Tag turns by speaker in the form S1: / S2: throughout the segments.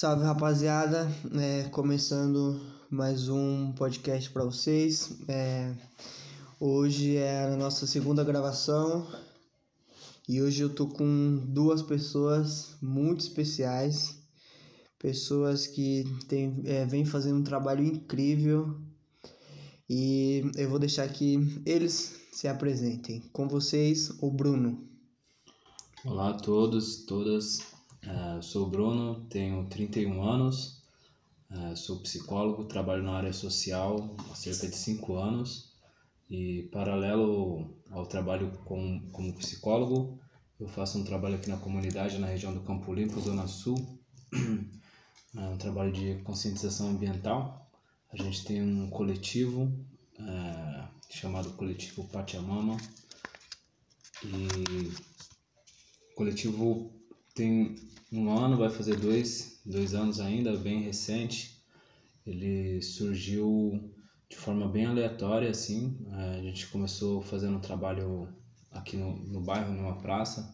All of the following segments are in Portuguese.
S1: Salve rapaziada, é, começando mais um podcast para vocês. É, hoje é a nossa segunda gravação e hoje eu tô com duas pessoas muito especiais, pessoas que tem, é, vêm fazendo um trabalho incrível e eu vou deixar que eles se apresentem. Com vocês, o Bruno.
S2: Olá a todos, todas. Uh, sou o Bruno, tenho 31 anos, uh, sou psicólogo, trabalho na área social há cerca de 5 anos. E, paralelo ao trabalho com, como psicólogo, eu faço um trabalho aqui na comunidade, na região do Campo Limpo, Zona Sul, é um trabalho de conscientização ambiental. A gente tem um coletivo uh, chamado Coletivo Pachamama. E coletivo tem um ano, vai fazer dois, dois anos ainda, bem recente. Ele surgiu de forma bem aleatória, assim. A gente começou fazendo um trabalho aqui no, no bairro, numa praça.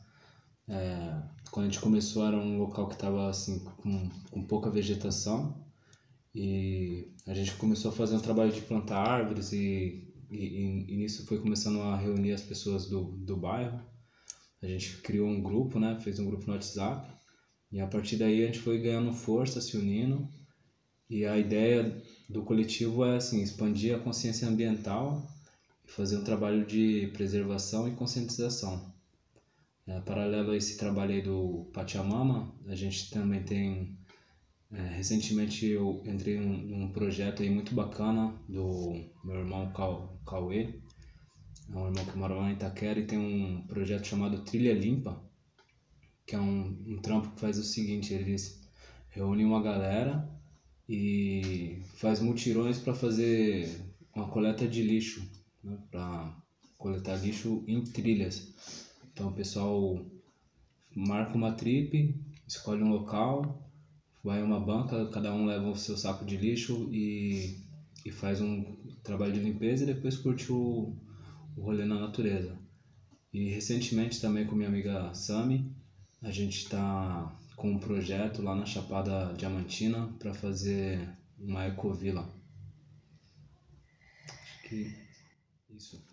S2: É, quando a gente começou era um local que estava assim com, com pouca vegetação e a gente começou a fazer um trabalho de plantar árvores e, e, e nisso foi começando a reunir as pessoas do, do bairro a gente criou um grupo, né? Fez um grupo no WhatsApp. E a partir daí a gente foi ganhando força, se unindo. E a ideia do coletivo é assim, expandir a consciência ambiental e fazer um trabalho de preservação e conscientização. É, paralelo a esse trabalho aí do Pachamama, a gente também tem é, recentemente eu entrei num, num, projeto aí muito bacana do meu irmão Cauê, é um irmão que mora lá em Itaquera e tem um projeto chamado Trilha Limpa, que é um, um trampo que faz o seguinte, eles reúnem uma galera e faz mutirões para fazer uma coleta de lixo, né, para coletar lixo em trilhas. Então o pessoal marca uma trip, escolhe um local, vai uma banca, cada um leva o seu saco de lixo e, e faz um trabalho de limpeza e depois curte o, o rolê na natureza. E recentemente também com minha amiga Sami, a gente está com um projeto lá na Chapada Diamantina para fazer uma ecovila. Acho que isso.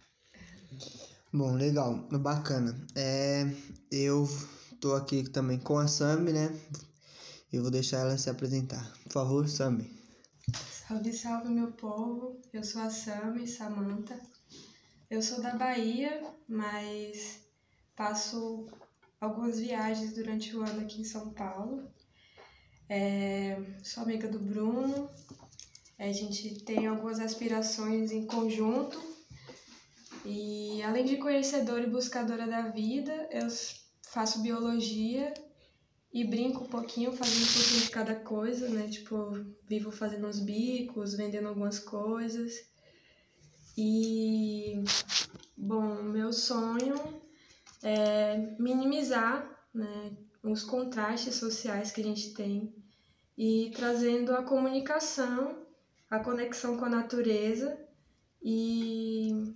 S1: Bom, legal, bacana. É, eu tô aqui também com a Sami, né? Eu vou deixar ela se apresentar. Por favor, Sami.
S3: Salve, salve, meu povo. Eu sou a Sami Samanta. Eu sou da Bahia, mas passo algumas viagens durante o ano aqui em São Paulo. É, sou amiga do Bruno, a gente tem algumas aspirações em conjunto. E além de conhecedora e buscadora da vida, eu faço biologia e brinco um pouquinho, fazendo um pouquinho de cada coisa, né? Tipo, vivo fazendo uns bicos, vendendo algumas coisas. E, bom, meu sonho é minimizar né, os contrastes sociais que a gente tem e trazendo a comunicação, a conexão com a natureza e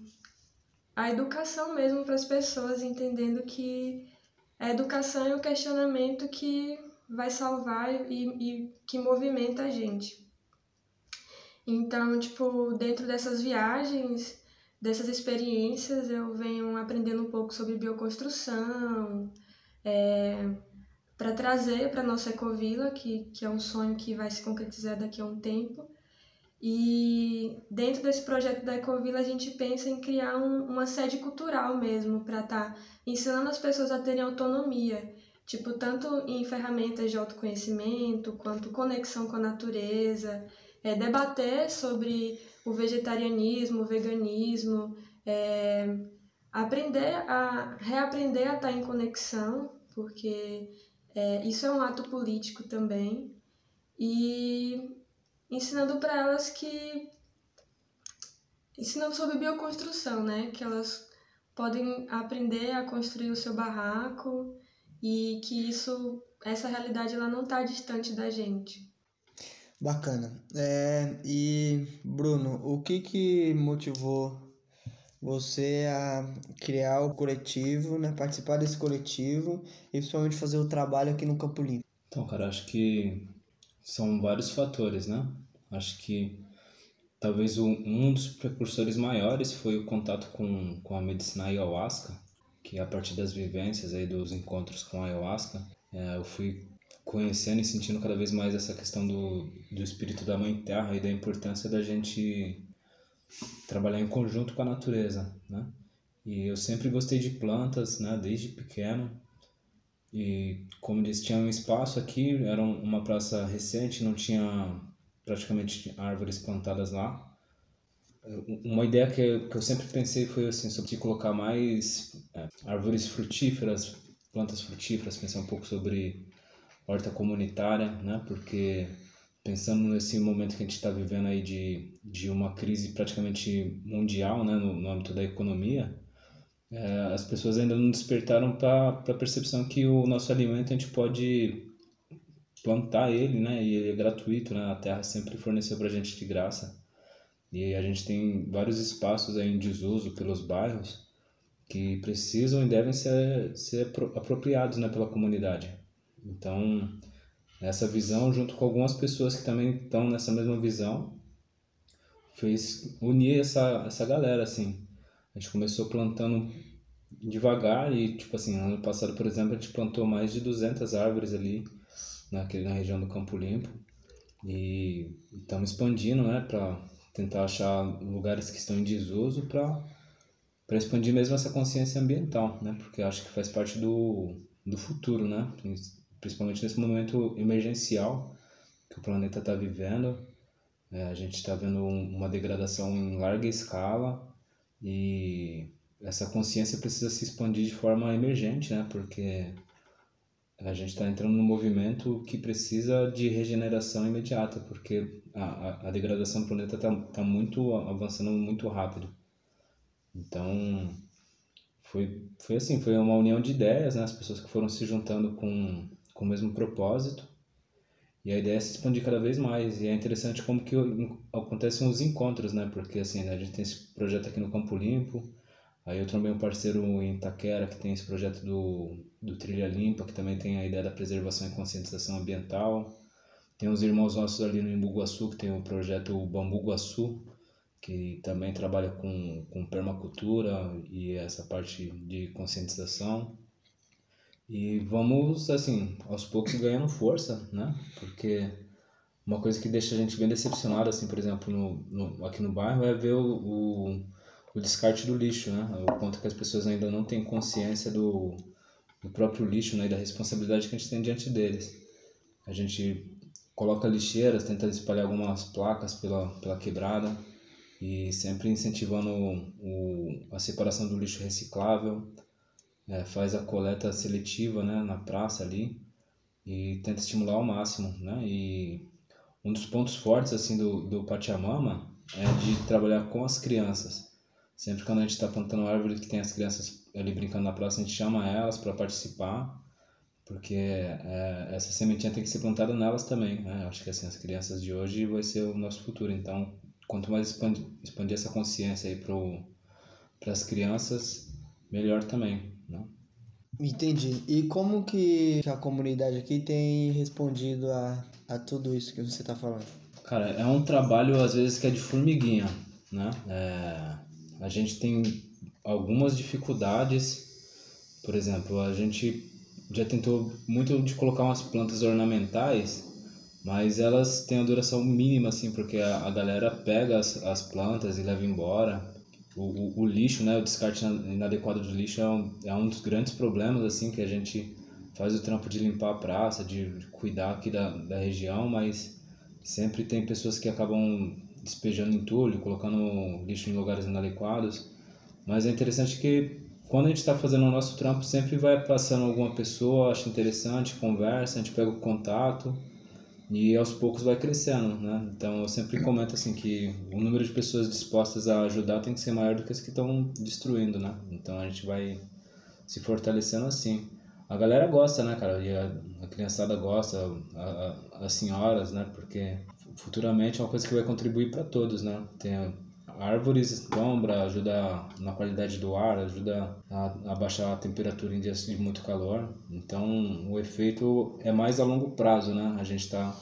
S3: a educação mesmo para as pessoas, entendendo que a educação é o questionamento que vai salvar e, e que movimenta a gente. Então, tipo, dentro dessas viagens, dessas experiências, eu venho aprendendo um pouco sobre bioconstrução, é, para trazer para nossa ecovila, que, que é um sonho que vai se concretizar daqui a um tempo. E dentro desse projeto da Ecovila, a gente pensa em criar um, uma sede cultural mesmo, para estar tá ensinando as pessoas a terem autonomia, tipo, tanto em ferramentas de autoconhecimento, quanto conexão com a natureza, é, debater sobre o vegetarianismo, o veganismo, é, aprender a reaprender a estar em conexão, porque é, isso é um ato político também, e ensinando para elas que ensinando sobre bioconstrução, né? Que elas podem aprender a construir o seu barraco e que isso essa realidade ela não está distante da gente.
S1: Bacana. É, e Bruno, o que que motivou você a criar o coletivo, né, participar desse coletivo e principalmente fazer o trabalho aqui no Campo Limpo?
S2: Então, cara, acho que são vários fatores, né? Acho que talvez um dos precursores maiores foi o contato com, com a medicina ayahuasca, que a partir das vivências aí dos encontros com a ayahuasca, é, eu fui conhecendo e sentindo cada vez mais essa questão do, do espírito da mãe terra e da importância da gente trabalhar em conjunto com a natureza, né? E eu sempre gostei de plantas, né, desde pequeno. E como disse, tinha um espaço aqui, era uma praça recente, não tinha praticamente árvores plantadas lá. Uma ideia que eu, que eu sempre pensei foi assim, sobre colocar mais é, árvores frutíferas, plantas frutíferas, pensar um pouco sobre horta comunitária, né? Porque pensando nesse momento que a gente está vivendo aí de, de uma crise praticamente mundial, né, no, no âmbito da economia, é, as pessoas ainda não despertaram para a percepção que o nosso alimento a gente pode plantar ele, né, e ele é gratuito, né, a terra sempre forneceu para a gente de graça. E a gente tem vários espaços aí em desuso pelos bairros que precisam e devem ser, ser apropriados né, pela comunidade. Então, essa visão, junto com algumas pessoas que também estão nessa mesma visão, fez unir essa, essa galera, assim. A gente começou plantando devagar e, tipo assim, ano passado, por exemplo, a gente plantou mais de 200 árvores ali, naquele, na região do Campo Limpo. E estamos expandindo, né, para tentar achar lugares que estão em desuso para para expandir mesmo essa consciência ambiental, né? Porque acho que faz parte do, do futuro, né? Principalmente nesse momento emergencial que o planeta está vivendo. É, a gente está vendo uma degradação em larga escala e essa consciência precisa se expandir de forma emergente, né? Porque a gente está entrando num movimento que precisa de regeneração imediata, porque a, a, a degradação do planeta está tá muito avançando muito rápido. Então, foi, foi assim, foi uma união de ideias, né? As pessoas que foram se juntando com com o mesmo propósito. E a ideia é se expandir cada vez mais. E é interessante como que acontecem os encontros, né? Porque assim, né, a gente tem esse projeto aqui no Campo Limpo. Aí eu também um parceiro em Itaquera que tem esse projeto do, do Trilha Limpa, que também tem a ideia da preservação e conscientização ambiental. Tem os irmãos nossos ali no Imbuguaçu, que tem o projeto Bambu Guaçu, que também trabalha com, com permacultura e essa parte de conscientização. E vamos, assim, aos poucos ganhando força, né? Porque uma coisa que deixa a gente bem decepcionado, assim, por exemplo, no, no, aqui no bairro, é ver o, o, o, descarte do lixo, né? O quanto que as pessoas ainda não têm consciência do, do próprio lixo, né? E da responsabilidade que a gente tem diante deles. A gente coloca lixeiras, tenta espalhar algumas placas pela, pela quebrada e sempre incentivando o, a separação do lixo reciclável, é, faz a coleta seletiva né, na praça ali e tenta estimular ao máximo, né? E um dos pontos fortes assim do, do Pachamama é de trabalhar com as crianças. Sempre quando a gente está plantando árvore que tem as crianças ali brincando na praça, a gente chama elas para participar, porque é, essa sementinha tem que ser plantada nelas também. Né? Acho que assim, as crianças de hoje vai ser o nosso futuro. Então, quanto mais expandir, expandir essa consciência aí para as crianças, melhor também. Né?
S1: Entendi. E como que a comunidade aqui tem respondido a, a tudo isso que você está falando?
S2: Cara, é um trabalho às vezes que é de formiguinha, né? É, a gente tem algumas dificuldades, por exemplo, a gente já tentou muito de colocar umas plantas ornamentais, mas elas têm a duração mínima, assim, porque a, a galera pega as, as plantas e leva embora o, o, o, lixo, né, o descarte inadequado do lixo é um, é um dos grandes problemas assim que a gente faz o trampo de limpar a praça, de, de cuidar aqui da, da região, mas sempre tem pessoas que acabam despejando entulho, colocando lixo em lugares inadequados. Mas é interessante que quando a gente está fazendo o nosso trampo, sempre vai passando alguma pessoa, acha interessante, conversa, a gente pega o contato e aos poucos vai crescendo, né? Então eu sempre comento assim que o número de pessoas dispostas a ajudar tem que ser maior do que as que estão destruindo, né? Então a gente vai se fortalecendo assim. A galera gosta, né, cara? E a, a criançada gosta, a, a, as senhoras, né? Porque futuramente é uma coisa que vai contribuir para todos, né? Tem árvores, sombra, ajuda na qualidade do ar, ajuda a, a baixar a temperatura em dias de muito calor. Então, o efeito é mais a longo prazo, né? A gente está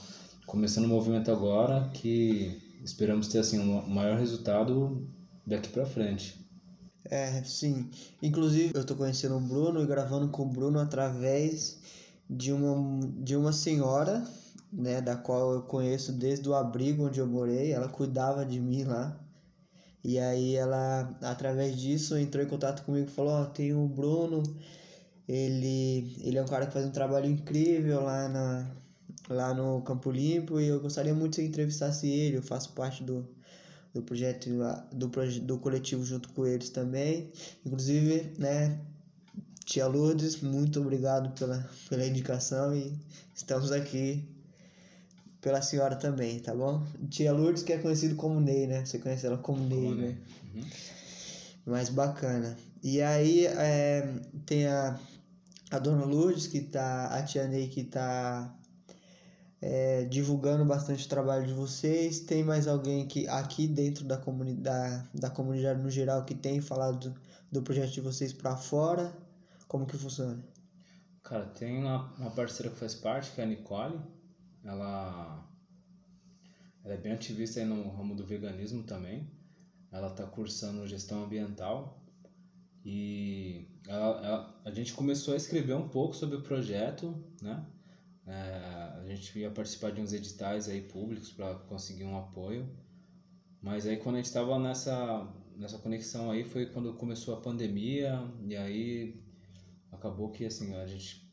S2: começando o movimento agora que esperamos ter assim um maior resultado daqui para frente.
S1: É, sim. Inclusive, eu tô conhecendo o Bruno e gravando com o Bruno através de uma, de uma senhora, né, da qual eu conheço desde o abrigo onde eu morei. Ela cuidava de mim lá. E aí ela, através disso, entrou em contato comigo e falou, ó, oh, tem o Bruno, ele, ele é um cara que faz um trabalho incrível lá, na, lá no Campo Limpo e eu gostaria muito que você entrevistasse ele, eu faço parte do, do projeto do, do coletivo junto com eles também. Inclusive, né, tia Lourdes, muito obrigado pela, pela indicação e estamos aqui pela senhora também, tá bom? Tia Lourdes, que é conhecido como Ney, né? Você conhece ela como Ney, né? Uhum. Mas bacana. E aí é, tem a, a dona Lourdes, que tá. A tia Ney que tá é, divulgando bastante o trabalho de vocês. Tem mais alguém que aqui dentro da comunidade, da comunidade no geral que tem falado do, do projeto de vocês para fora? Como que funciona?
S2: Cara, tem uma, uma parceira que faz parte, que é a Nicole ela, ela é bem ativista aí no ramo do veganismo também. Ela está cursando gestão ambiental e ela, ela, a gente começou a escrever um pouco sobre o projeto, né? É, a gente ia participar de uns editais aí públicos para conseguir um apoio. Mas aí quando a gente estava nessa, nessa conexão aí foi quando começou a pandemia e aí acabou que assim a gente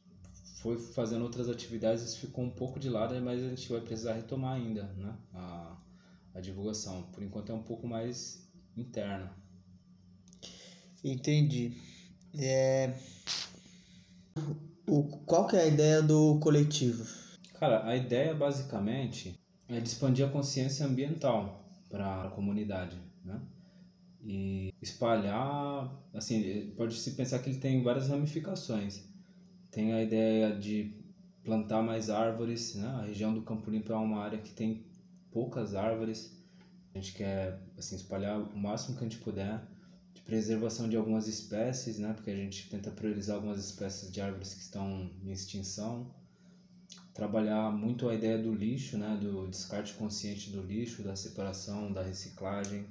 S2: foi fazendo outras atividades, isso ficou um pouco de lado, mas a gente vai precisar retomar ainda, né? A, a divulgação. Por enquanto é um pouco mais interna.
S1: Entendi. É... O, qual que é a ideia do coletivo?
S2: Cara, a ideia basicamente é de expandir a consciência ambiental para a comunidade, né? E espalhar, assim, pode se pensar que ele tem várias ramificações tem a ideia de plantar mais árvores, né? A região do Campo Limpo é uma área que tem poucas árvores. A gente quer assim espalhar o máximo que a gente puder de preservação de algumas espécies, né? Porque a gente tenta priorizar algumas espécies de árvores que estão em extinção. Trabalhar muito a ideia do lixo, né? Do descarte consciente do lixo, da separação, da reciclagem,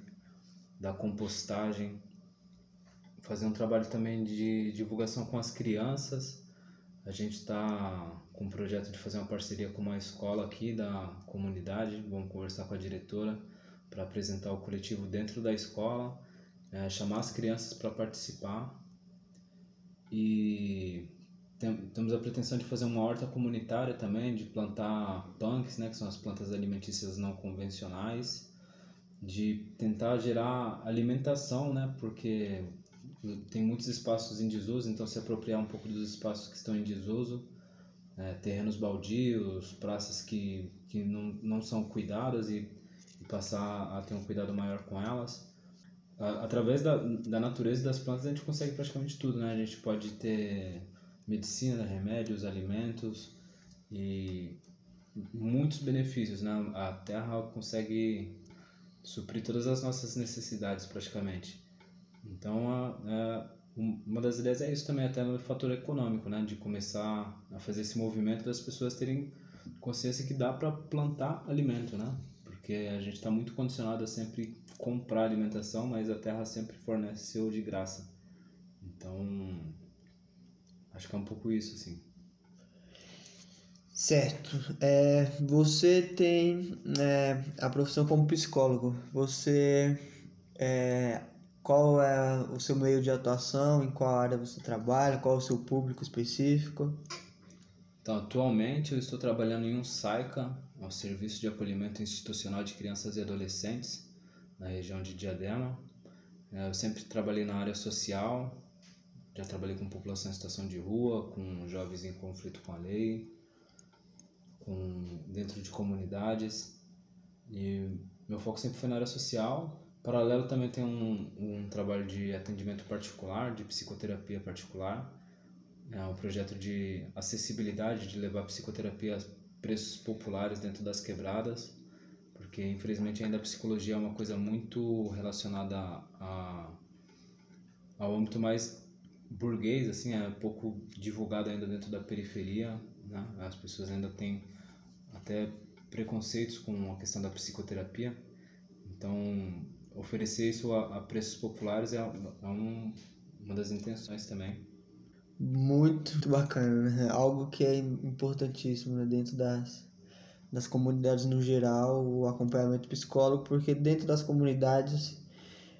S2: da compostagem. Fazer um trabalho também de divulgação com as crianças a gente está com um projeto de fazer uma parceria com uma escola aqui da comunidade. Vamos conversar com a diretora para apresentar o coletivo dentro da escola, é, chamar as crianças para participar. E tem, temos a pretensão de fazer uma horta comunitária também, de plantar punks, né, que são as plantas alimentícias não convencionais, de tentar gerar alimentação, né, porque tem muitos espaços em desuso, então se apropriar um pouco dos espaços que estão em desuso, é, terrenos baldios, praças que, que não, não são cuidadas e, e passar a ter um cuidado maior com elas. Através da, da natureza das plantas a gente consegue praticamente tudo, né? A gente pode ter medicina, remédios, alimentos e muitos benefícios, né? A terra consegue suprir todas as nossas necessidades praticamente. Então, a, a, uma das ideias é isso também, até no fator econômico, né? De começar a fazer esse movimento das pessoas terem consciência que dá para plantar alimento, né? Porque a gente está muito condicionado a sempre comprar alimentação, mas a terra sempre forneceu de graça. Então, acho que é um pouco isso, assim.
S1: Certo. É, você tem é, a profissão como psicólogo. Você é, qual é o seu meio de atuação, em qual área você trabalha, qual é o seu público específico?
S2: Então, atualmente eu estou trabalhando em um SAICA, um é Serviço de Acolhimento Institucional de Crianças e Adolescentes, na região de Diadema. É, eu sempre trabalhei na área social, já trabalhei com população em situação de rua, com jovens em conflito com a lei, com dentro de comunidades. E meu foco sempre foi na área social, Paralelo também tem um, um trabalho de atendimento particular, de psicoterapia particular. É um projeto de acessibilidade, de levar psicoterapia a preços populares dentro das quebradas, porque infelizmente ainda a psicologia é uma coisa muito relacionada a, ao âmbito mais burguês, assim, é pouco divulgado ainda dentro da periferia, né? As pessoas ainda têm até preconceitos com a questão da psicoterapia. Então, oferecer isso a, a preços populares é, é um, uma das intenções também.
S1: Muito bacana, né? Algo que é importantíssimo né? dentro das, das comunidades no geral, o acompanhamento psicólogo, porque dentro das comunidades,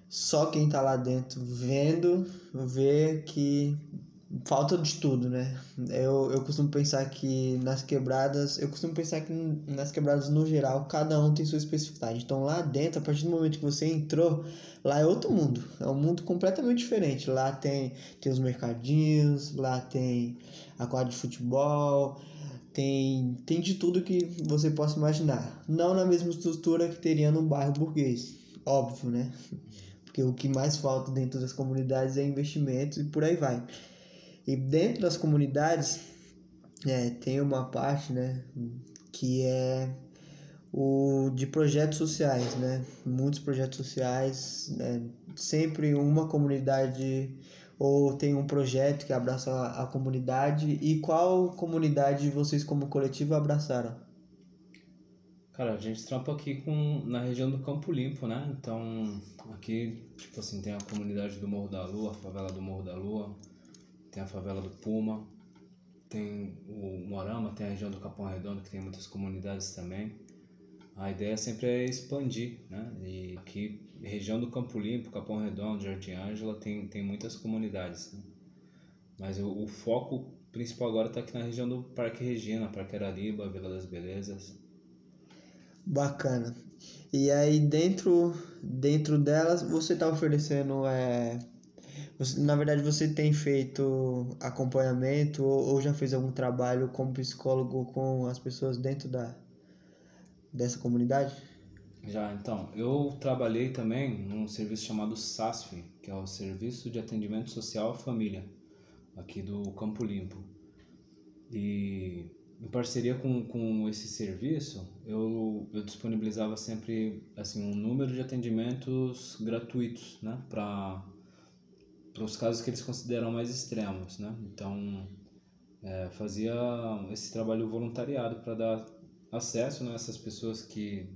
S1: só quem está lá dentro vendo, vê que falta de tudo, né? Eu, eu costumo pensar que nas quebradas, eu costumo pensar que nas quebradas no geral, cada um tem sua especificidade. Então lá dentro, a partir do momento que você entrou, lá é outro mundo, é um mundo completamente diferente. Lá tem, tem os mercadinhos, lá tem a quadra de futebol, tem, tem de tudo que você possa imaginar. Não na mesma estrutura que teria num bairro burguês, óbvio, né? Porque o que mais falta dentro das comunidades é investimento e por aí vai. E dentro das comunidades é, tem uma parte né, que é o de projetos sociais, né? Muitos projetos sociais, né? sempre uma comunidade ou tem um projeto que abraça a, comunidade. E qual comunidade vocês como coletivo abraçaram?
S2: Cara, a gente trampa aqui com, na região do Campo Limpo, né? Então, aqui, tipo assim, tem a comunidade do Morro da Lua, a favela do Morro da Lua, tem a favela do Puma, tem o Morama, tem a região do Capão Redondo, que tem muitas comunidades também. A ideia sempre é expandir, né? E que região do Campo Limpo, Capão Redondo, Jardim Ângela tem, tem muitas comunidades. Né? Mas o, o, foco principal agora está aqui na região do Parque Regina, Parque Arariba, Vila das Belezas.
S1: Bacana. E aí dentro, dentro delas você está oferecendo é, você, na verdade, você tem feito acompanhamento ou, ou já fez algum trabalho como psicólogo com as pessoas dentro da, dessa comunidade?
S2: Já, então, eu trabalhei também num serviço chamado SASF, que é o Serviço de Atendimento Social à Família, aqui do Campo Limpo. E em parceria com, com esse serviço, eu, eu disponibilizava sempre assim um número de atendimentos gratuitos, né, para para os casos que eles consideram mais extremos, né? Então, é, fazia esse trabalho voluntariado para dar acesso né, a essas pessoas que,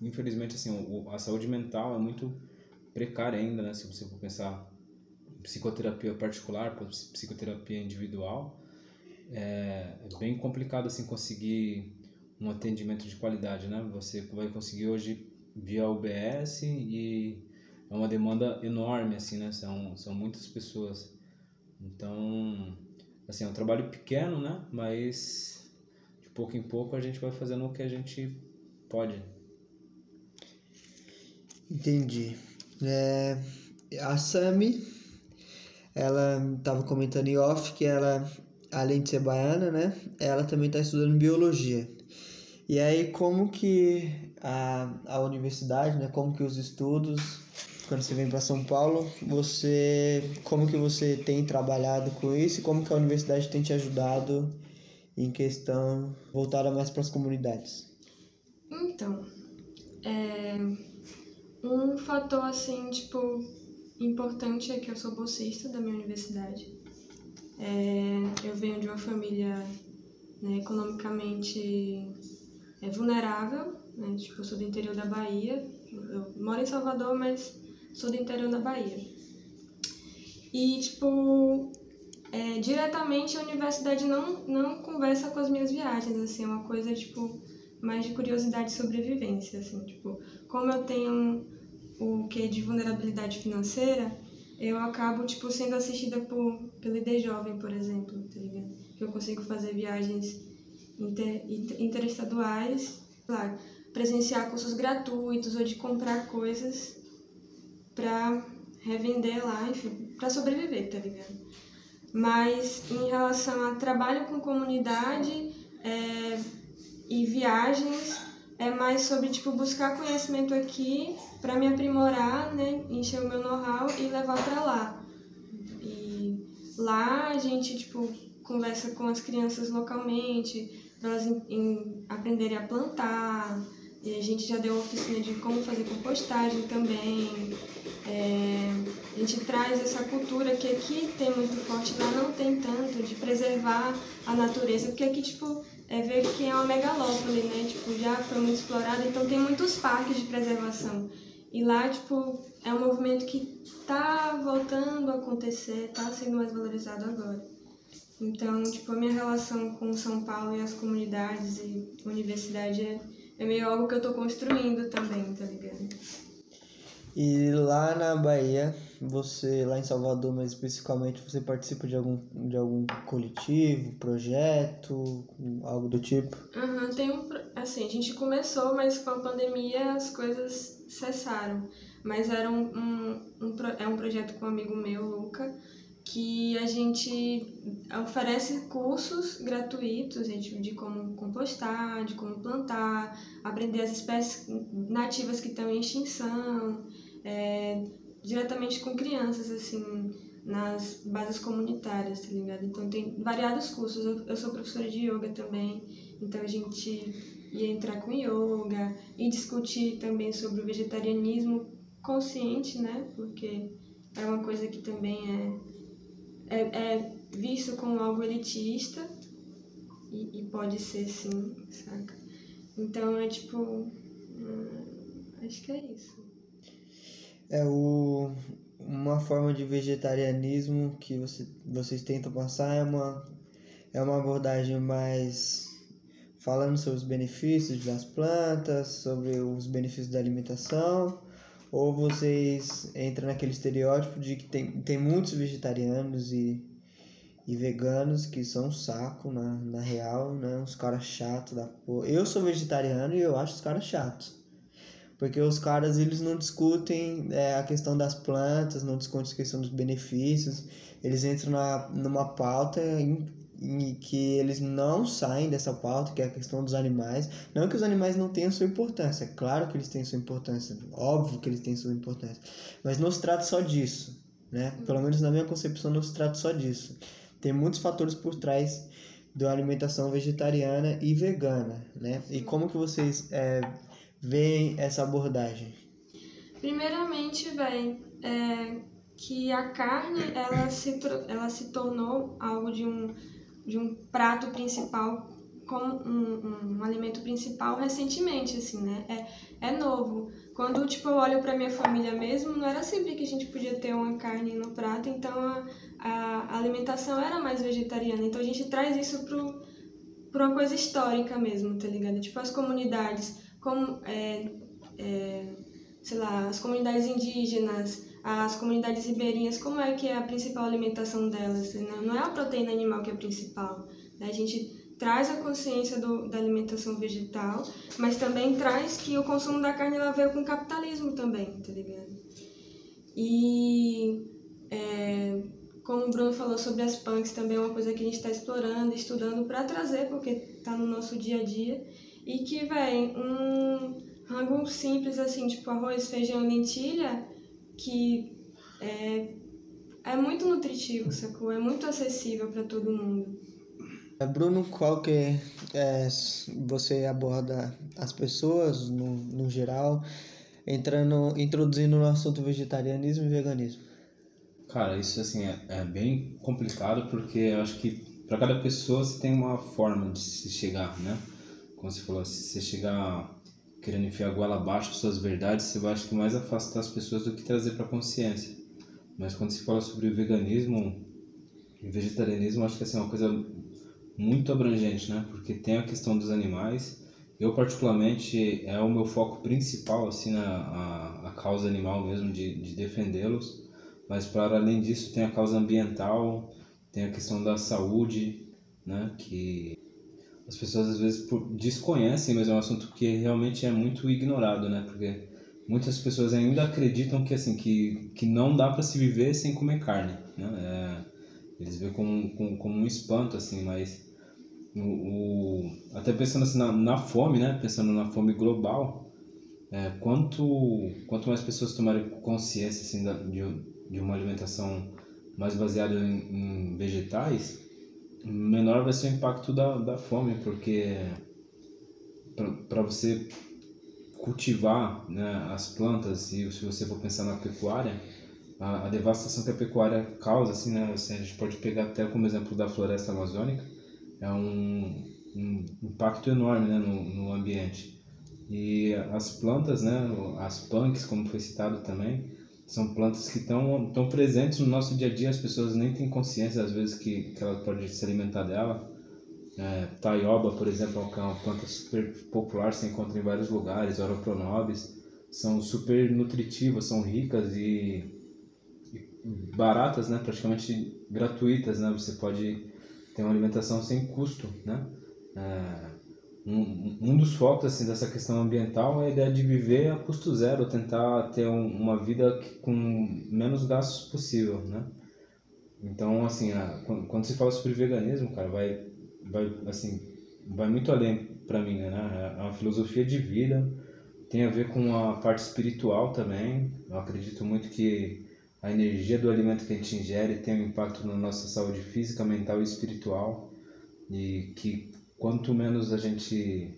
S2: infelizmente, assim, a saúde mental é muito precária ainda, né? Se você for pensar em psicoterapia particular, psicoterapia individual, é, é bem complicado, assim, conseguir um atendimento de qualidade, né? Você vai conseguir hoje via UBS e é uma demanda enorme, assim, né? São, são muitas pessoas. Então, assim, é um trabalho pequeno, né? Mas de pouco em pouco a gente vai fazendo o que a gente pode.
S1: Entendi. É, a Sami, ela estava comentando em off que ela, além de ser baiana, né? Ela também está estudando biologia. E aí, como que a, a universidade, né? Como que os estudos quando você vem para São Paulo, você como que você tem trabalhado com isso e como que a universidade tem te ajudado em questão voltada mais para as comunidades?
S3: Então, é, um fator assim, tipo, importante é que eu sou bolsista da minha universidade. É, eu venho de uma família né, economicamente é, vulnerável, né, tipo, eu sou do interior da Bahia, eu moro em Salvador, mas sou do interior da Bahia. E, tipo, é, diretamente a universidade não, não conversa com as minhas viagens, assim, é uma coisa, tipo, mais de curiosidade e sobrevivência, assim, tipo, como eu tenho o que de vulnerabilidade financeira, eu acabo, tipo, sendo assistida por, pelo ID Jovem, por exemplo, tá ligado? Que eu consigo fazer viagens inter, interestaduais, claro, presenciar cursos gratuitos ou de comprar coisas pra revender lá, enfim, pra sobreviver, tá ligado? Mas em relação a trabalho com comunidade é, e viagens, é mais sobre, tipo, buscar conhecimento aqui para me aprimorar, né, encher o meu know-how e levar para lá. E lá a gente, tipo, conversa com as crianças localmente, para elas em, em aprenderem a plantar, e a gente já deu oficina de como fazer compostagem também. É, a gente traz essa cultura que aqui tem muito forte, lá não tem tanto, de preservar a natureza, porque aqui, tipo, é ver que é uma megalópole, né? Tipo, já foi muito explorada, então tem muitos parques de preservação. E lá, tipo, é um movimento que tá voltando a acontecer, tá sendo mais valorizado agora. Então, tipo, a minha relação com São Paulo e as comunidades e universidade é, é meio algo que eu tô construindo também, tá ligado?
S1: E lá na Bahia, você, lá em Salvador, mas especificamente, você participa de algum, de algum coletivo, projeto, algo do tipo?
S3: Uhum, tem um, assim, a gente começou, mas com a pandemia as coisas cessaram. Mas era um, um, um, é um projeto com um amigo meu, Luca, que a gente oferece cursos gratuitos gente, de como compostar, de como plantar, aprender as espécies nativas que estão em extinção, é, diretamente com crianças, assim, nas bases comunitárias, tá ligado? Então tem variados cursos. Eu, eu sou professora de yoga também, então a gente ia entrar com yoga e discutir também sobre o vegetarianismo consciente, né? Porque é uma coisa que também é é, é visto como algo elitista e, e, pode ser sim, saca? Então é tipo. Hum, acho que é isso.
S1: É o, uma forma de vegetarianismo que você, vocês tentam passar é uma, é uma abordagem mais falando sobre os benefícios das plantas, sobre os benefícios da alimentação ou vocês entram naquele estereótipo de que tem, tem muitos vegetarianos e, e veganos que são um saco na, na real, né? Uns caras chatos da porra. Eu sou vegetariano e eu acho os caras chatos. Porque os caras, eles não discutem é, a questão das plantas, não discutem a questão dos benefícios. Eles entram na, numa pauta que eles não saem dessa pauta, que é a questão dos animais. Não que os animais não tenham sua importância, é claro que eles têm sua importância, óbvio que eles têm sua importância, mas não se trata só disso, né? Pelo menos na minha concepção não se trata só disso. Tem muitos fatores por trás da alimentação vegetariana e vegana, né? E como que vocês é, veem essa abordagem?
S3: Primeiramente, vem é, que a carne ela se, ela se tornou algo de um de um prato principal como um, um, alimento principal recentemente, assim, né? É, é novo. Quando, tipo, eu olho pra minha família mesmo, não era sempre que a gente podia ter uma carne no prato, então a, a alimentação era mais vegetariana. Então a gente traz isso pro, pra uma coisa histórica mesmo, tá ligado? Tipo, as comunidades, como, é, é, sei lá, as comunidades indígenas, as comunidades ribeirinhas, como é que é a principal alimentação delas? Né? Não é a proteína animal que é a principal. Né? A gente traz a consciência do, da alimentação vegetal, mas também traz que o consumo da carne ela veio com o capitalismo também, tá ligado? E é, como o Bruno falou sobre as punks, também é uma coisa que a gente está explorando, estudando para trazer, porque está no nosso dia a dia. E que, vem um rango simples assim, tipo arroz, feijão, lentilha, que é, é muito nutritivo, sacou? É muito acessível para todo mundo.
S1: É, Bruno, qual que é, você aborda as pessoas no, no geral, entrando, introduzindo no assunto vegetarianismo e veganismo?
S2: Cara, isso assim é, é bem complicado porque eu acho que para cada pessoa você tem uma forma de se chegar, né? Como você falou, se você chegar querendo enfiar a goela abaixo suas verdades, você vai acho que mais afastar as pessoas do que trazer para a consciência. Mas quando se fala sobre o veganismo e vegetarianismo, acho que assim, é uma coisa muito abrangente, né? Porque tem a questão dos animais. Eu, particularmente, é o meu foco principal, assim, na a, a causa animal mesmo, de, de defendê-los. Mas, para além disso, tem a causa ambiental, tem a questão da saúde, né? Que as pessoas às vezes desconhecem, mas é um assunto que realmente é muito ignorado, né? Porque muitas pessoas ainda acreditam que assim que, que não dá para se viver sem comer carne, né? É, eles veem como, como, como um espanto assim, mas o, o até pensando assim na, na fome, né? Pensando na fome global, é, quanto quanto mais pessoas tomarem consciência assim da, de, de uma alimentação mais baseada em, em vegetais, menor vai ser o impacto da, da fome, porque para você cultivar né, as plantas e se você for pensar na pecuária, a, a, devastação que a pecuária causa, assim, né, assim, a gente pode pegar até como exemplo da floresta amazônica, é um, um impacto enorme né, no, no ambiente. E as plantas, né, as punks, como foi citado também, são plantas que estão tão presentes no nosso dia a dia, as pessoas nem têm consciência às vezes que, que ela pode se alimentar dela. É, taioba, por exemplo, é uma planta super popular, se encontra em vários lugares, oropronobis, são super nutritivas, são ricas e, e baratas, né, praticamente gratuitas, né, você pode ter uma alimentação sem custo, né. É, um, um dos focos assim, dessa questão ambiental é a ideia de viver a custo zero, tentar ter um, uma vida com menos gastos possível, né? Então, assim, a, quando, quando se fala sobre veganismo, cara, vai, vai, assim, vai muito além para mim, né? É uma filosofia de vida, tem a ver com a parte espiritual também. Eu acredito muito que a energia do alimento que a gente ingere tem um impacto na nossa saúde física, mental e espiritual. E que quanto menos a gente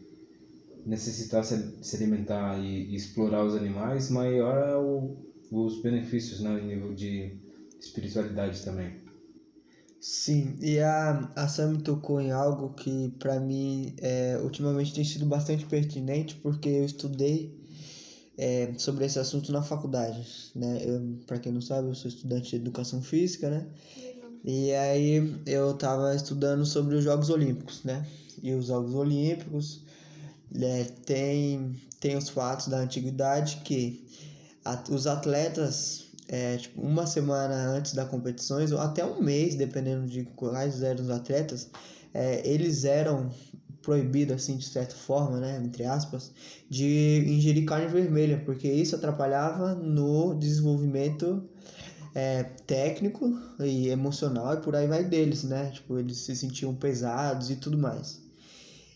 S2: necessitar se, alimentar e, e, explorar os animais, maior é o, os benefícios né, em nível de espiritualidade também.
S1: Sim, e a, a Sam tocou em algo que para mim é, ultimamente tem sido bastante pertinente, porque eu estudei é, sobre esse assunto na faculdade, né? Para quem não sabe, eu sou estudante de educação física, né? E aí eu estava estudando sobre os Jogos Olímpicos, né? E os Jogos Olímpicos, né, tem, tem os fatos da antiguidade que a, os atletas, é, tipo, uma semana antes da competições, ou até um mês, dependendo de quais eram os atletas, é, eles eram proibidos, assim, de certa forma, né, entre aspas, de ingerir carne vermelha, porque isso atrapalhava no desenvolvimento é, técnico e emocional e por aí vai deles, né? Tipo, eles se sentiam pesados e tudo mais.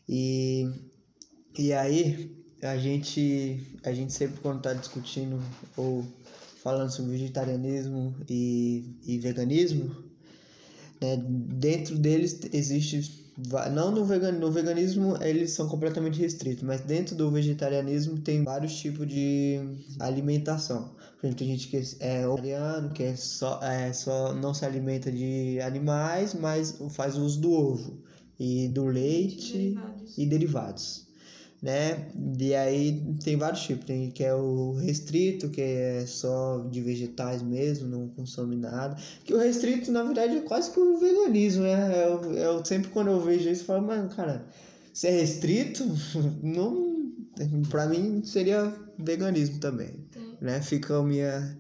S1: E, e aí a gente, a gente sempre quando está discutindo ou falando sobre vegetarianismo e, e veganismo, né, dentro deles existe não no, vegan, no veganismo eles são completamente restritos, mas dentro do vegetarianismo tem vários tipos de alimentação. Por exemplo, tem gente que é vegetariano, que é só, é, só não se alimenta de animais, mas faz uso do ovo e do leite derivados. e derivados. Né? E aí tem vários tipos, tem que é o restrito, que é só de vegetais mesmo, não consome nada. Que o restrito, na verdade, é quase que o veganismo, né? Eu, eu sempre quando eu vejo isso, eu falo, mano, cara, se é restrito, não. Pra mim seria veganismo também. Né? Fica a minha,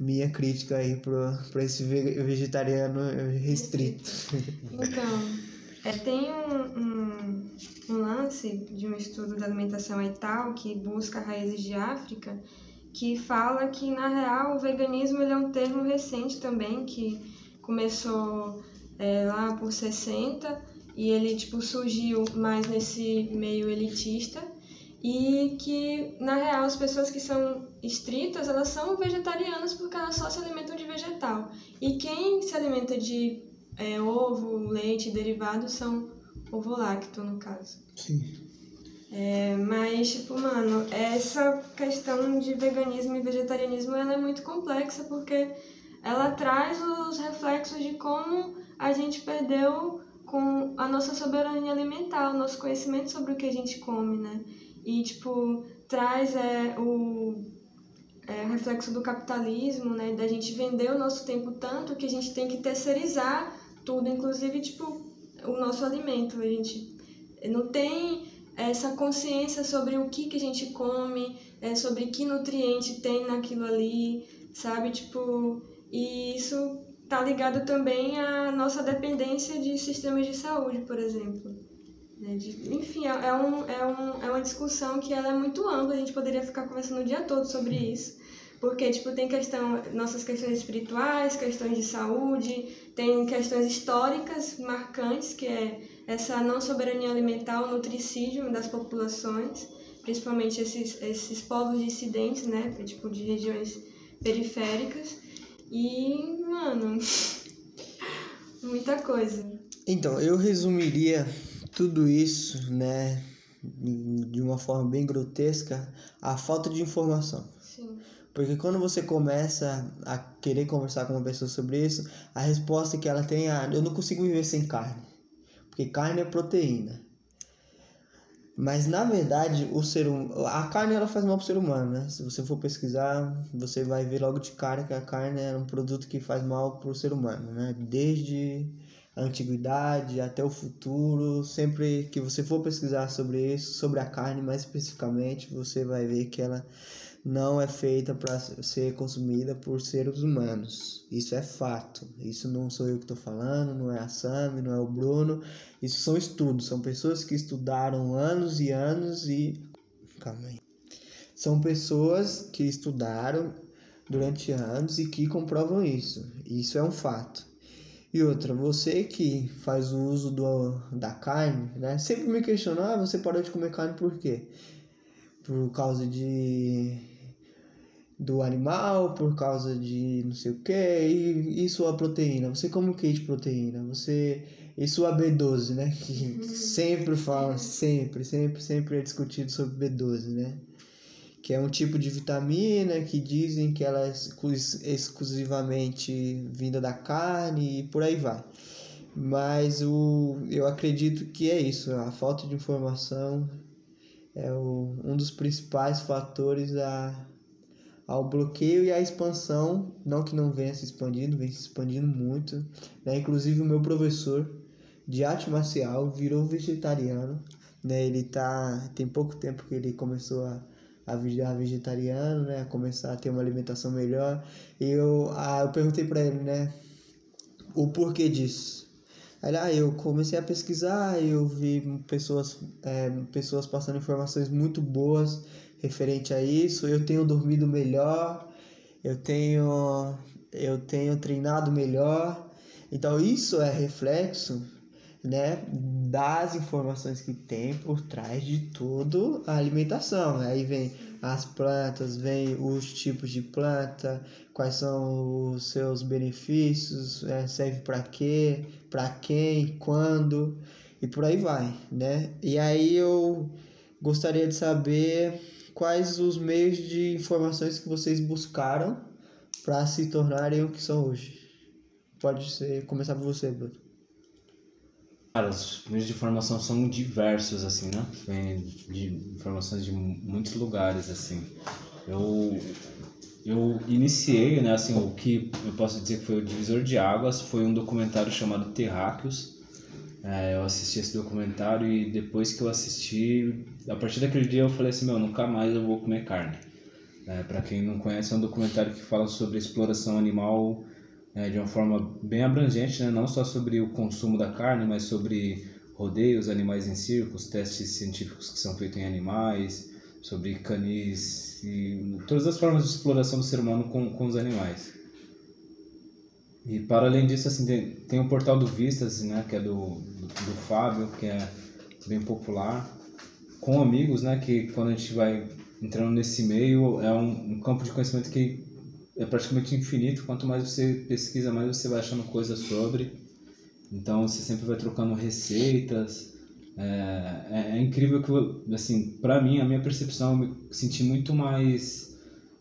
S1: minha crítica aí pra esse vegetariano restrito.
S3: Então. É, tem um, um, um, lance de um estudo da alimentação e tal que busca raízes de África que fala que na real o veganismo é um termo recente também que começou é, lá por 60 e ele tipo surgiu mais nesse meio elitista e que na real as pessoas que são estritas elas são vegetarianas porque elas só se alimentam de vegetal. E quem se alimenta de é, ovo, leite, derivados são ovo lacto, no caso.
S1: Sim.
S3: É, mas, tipo, mano, essa questão de veganismo e vegetarianismo ela é muito complexa porque ela traz os reflexos de como a gente perdeu com a nossa soberania alimentar, o nosso conhecimento sobre o que a gente come, né? E, tipo, traz é, o é, reflexo do capitalismo, né? Da gente vender o nosso tempo tanto que a gente tem que terceirizar tudo, inclusive, tipo, o nosso alimento. A gente não tem essa consciência sobre o que, que a gente come, é, sobre que nutriente tem naquilo ali, sabe? Tipo, e isso tá ligado também à nossa dependência de sistemas de saúde, por exemplo. Né? De, enfim, é, é, um, é, um, é uma discussão que ela é muito ampla, a gente poderia ficar conversando o dia todo sobre isso. Porque, tipo, tem questão, nossas questões espirituais, questões de saúde, tem questões históricas marcantes, que é essa não soberania alimentar, o nutricídio das populações, principalmente esses, esses povos dissidentes, né, tipo, de regiões periféricas. E, mano, muita coisa.
S1: Então, eu resumiria tudo isso, né, de uma forma bem grotesca, a falta de informação.
S3: Sim.
S1: Porque quando você começa a querer conversar com uma pessoa sobre isso, a resposta que ela tem é: eu não consigo viver sem carne. porque carne é proteína. Mas na verdade, o ser hum... a carne ela faz mal pro ser humano, né? Se você for pesquisar, você vai ver logo de cara que a carne é um produto que faz mal pro ser humano, né? Desde a antiguidade até o futuro, sempre que você for pesquisar sobre isso, sobre a carne mais especificamente, você vai ver que ela não é feita para ser consumida por seres humanos. Isso é fato. Isso não sou eu que estou falando, não é a Sam, não é o Bruno. Isso são estudos, são pessoas que estudaram anos e anos e. Calma aí. São pessoas que estudaram durante anos e que comprovam isso. Isso é um fato. E outra, você que faz o uso do, da carne, né? Sempre me questionou, ah, você parou de comer carne por quê? Por causa de do animal por causa de não sei o que e, e sua proteína? Você come o que de proteína? Você e sua B12 né? Que sempre falam sempre sempre sempre é discutido sobre B12 né? Que é um tipo de vitamina que dizem que ela é exclusivamente vinda da carne e por aí vai. Mas o eu acredito que é isso a falta de informação é o, um dos principais fatores da ao bloqueio e à expansão, não que não venha se expandindo, vem se expandindo muito. Né? Inclusive o meu professor de arte marcial virou vegetariano. Né? Ele tá, tem pouco tempo que ele começou a, a virar vegetariano, né? a começar a ter uma alimentação melhor. E eu, a, eu perguntei para ele né? o porquê disso. Aí ah, eu comecei a pesquisar, eu vi pessoas, é, pessoas passando informações muito boas referente a isso. Eu tenho dormido melhor, eu tenho, eu tenho treinado melhor. Então isso é reflexo né, das informações que tem por trás de tudo a alimentação. Aí vem as plantas, vem os tipos de planta, quais são os seus benefícios, é, serve para quê, para quem, quando e por aí vai, né? E aí eu gostaria de saber quais os meios de informações que vocês buscaram para se tornarem o que são hoje? Pode ser, começar por você, Bruno.
S2: Cara, os meios de informação são diversos, assim, né? Vem de informações de muitos lugares, assim. Eu, eu iniciei, né, assim, o que eu posso dizer que foi o divisor de águas foi um documentário chamado Terráqueos, é, eu assisti esse documentário e depois que eu assisti, a partir daquele dia eu falei assim, meu, nunca mais eu vou comer carne. É, para quem não conhece, é um documentário que fala sobre exploração animal é, de uma forma bem abrangente, né? não só sobre o consumo da carne, mas sobre rodeios, animais em circos, testes científicos que são feitos em animais, sobre canis e todas as formas de exploração do ser humano com, com os animais. E para além disso, assim, tem, tem o portal do Vistas, né, que é do, do, do Fábio, que é bem popular, com amigos, né, que quando a gente vai entrando nesse meio, é um, um campo de conhecimento que é praticamente infinito, quanto mais você pesquisa, mais você vai achando coisas sobre. Então você sempre vai trocando receitas. É, é, é incrível que, assim, para mim, a minha percepção, eu me senti muito mais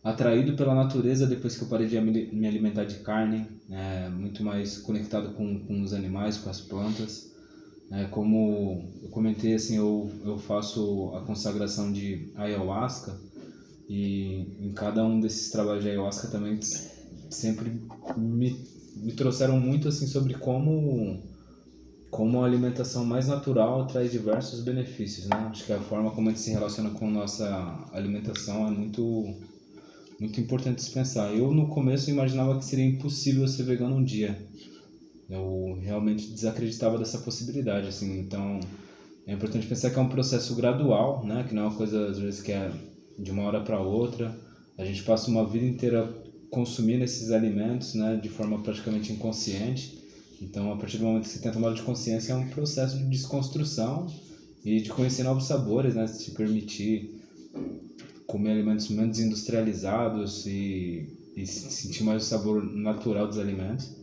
S2: atraído pela natureza depois que eu parei de me alimentar de carne, é, muito mais conectado com, com os animais, com as plantas. É, como eu comentei, assim, eu, eu faço a consagração de ayahuasca e em cada um desses trabalhos de ayahuasca também sempre me, me trouxeram muito assim sobre como como a alimentação mais natural traz diversos benefícios, né? Acho que a forma como a gente se relaciona com nossa alimentação é muito muito importante se pensar. Eu no começo imaginava que seria impossível ser vegano um dia. Eu realmente desacreditava dessa possibilidade, assim. Então é importante pensar que é um processo gradual, né? Que não é uma coisa às vezes que é de uma hora para outra. A gente passa uma vida inteira consumindo esses alimentos, né? De forma praticamente inconsciente. Então, a partir do momento que você tem a tomada de consciência, é um processo de desconstrução e de conhecer novos sabores, né? Se permitir comer alimentos menos industrializados e, e sentir mais o sabor natural dos alimentos.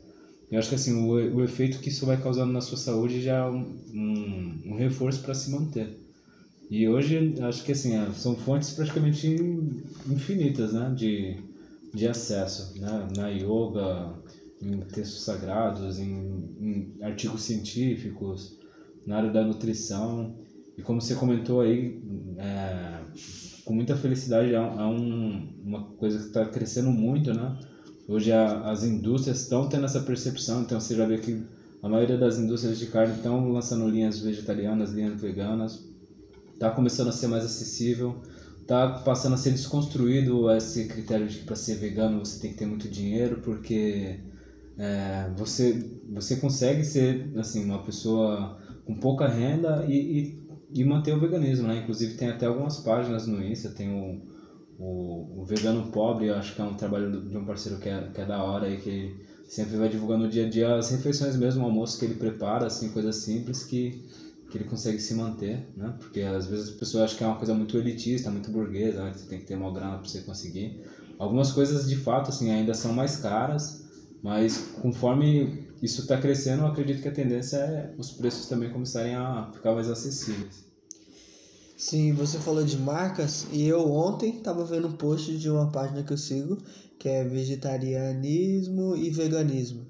S2: Eu acho que assim, o, o efeito que isso vai causando na sua saúde já é um, um, reforço para se manter. E hoje, acho que assim, é, são fontes praticamente infinitas né, de, de acesso. Né? Na yoga, em textos sagrados, em, em artigos científicos, na área da nutrição. E como você comentou aí, é, com muita felicidade, é, é um, uma coisa que está crescendo muito, né? Hoje a, as indústrias estão tendo essa percepção, então você já vê que a maioria das indústrias de carne estão lançando linhas vegetarianas, linhas veganas, está começando a ser mais acessível, está passando a ser desconstruído esse critério de que para ser vegano você tem que ter muito dinheiro, porque é, você, você consegue ser assim uma pessoa com pouca renda e, e, e, manter o veganismo, né? Inclusive tem até algumas páginas no Insta, tem o, o, o Vegano Pobre, acho que é um trabalho de um parceiro que é, que é da hora aí, que sempre vai divulgando no dia a dia as refeições mesmo, o almoço que ele prepara, assim, coisas simples que, que ele consegue se manter, né? Porque às vezes as pessoas acham que é uma coisa muito elitista, muito burguesa, né? que você tem que ter uma grana para você conseguir. Algumas coisas de fato, assim, ainda são mais caras, mas conforme isso está crescendo, eu acredito que a tendência é os preços também começarem a ficar mais acessíveis.
S1: Sim, você falou de marcas e eu ontem estava vendo um post de uma página que eu sigo, que é vegetarianismo e veganismo.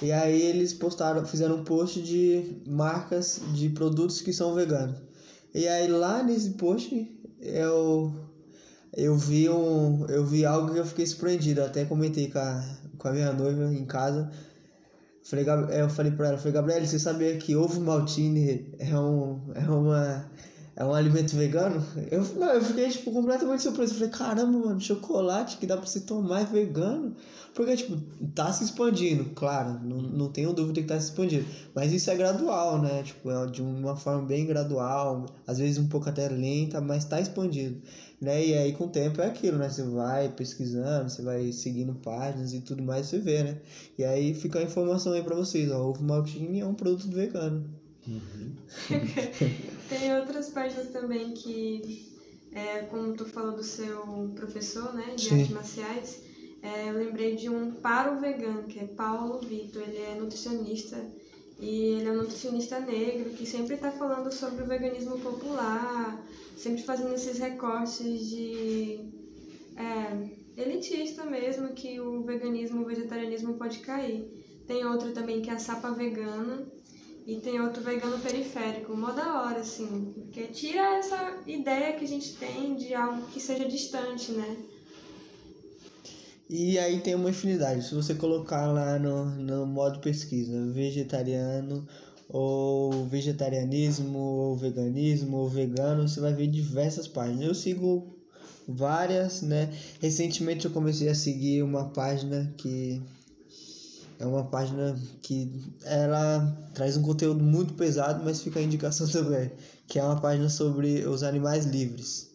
S1: E aí eles postaram, fizeram um post de marcas de produtos que são veganos. E aí lá nesse post eu eu vi um eu vi algo que eu fiquei surpreendido, até comentei com a, com a minha noiva em casa. Falei, eu falei pra ela, falei, Gabriel, você sabia que ovo maltine é, um, é, uma, é um alimento vegano? Eu, não, eu fiquei, tipo, completamente surpreso. Falei, caramba, mano, chocolate que dá pra se tomar é vegano? Porque, tipo, tá se expandindo, claro, não, não tenho dúvida que tá se expandindo. Mas isso é gradual, né? Tipo, é de uma forma bem gradual, às vezes um pouco até lenta, mas tá expandindo né? E aí com o tempo é aquilo, né? Você vai pesquisando, você vai seguindo páginas e tudo mais, você vê, né? E aí fica a informação aí para vocês, ó, ovo maltine é um produto vegano.
S3: Uhum. Tem outras páginas também que, é, como tu falou do seu professor, né, de Sim. artes marciais, é, eu lembrei de um Paro Vegano, que é Paulo Vitor, ele é nutricionista e ele é um nutricionista negro que sempre está falando sobre o veganismo popular, sempre fazendo esses recortes de é, elitista mesmo, que o veganismo, o vegetarianismo pode cair. Tem outro também que é a sapa vegana, e tem outro vegano periférico, mó da hora, assim, porque tira essa ideia que a gente tem de algo que seja distante, né?
S1: E aí tem uma infinidade. Se você colocar lá no, no modo pesquisa, vegetariano ou vegetarianismo ou veganismo ou vegano, você vai ver diversas páginas. Eu sigo várias, né? Recentemente eu comecei a seguir uma página que é uma página que ela traz um conteúdo muito pesado, mas fica a indicação também, que é uma página sobre os animais livres.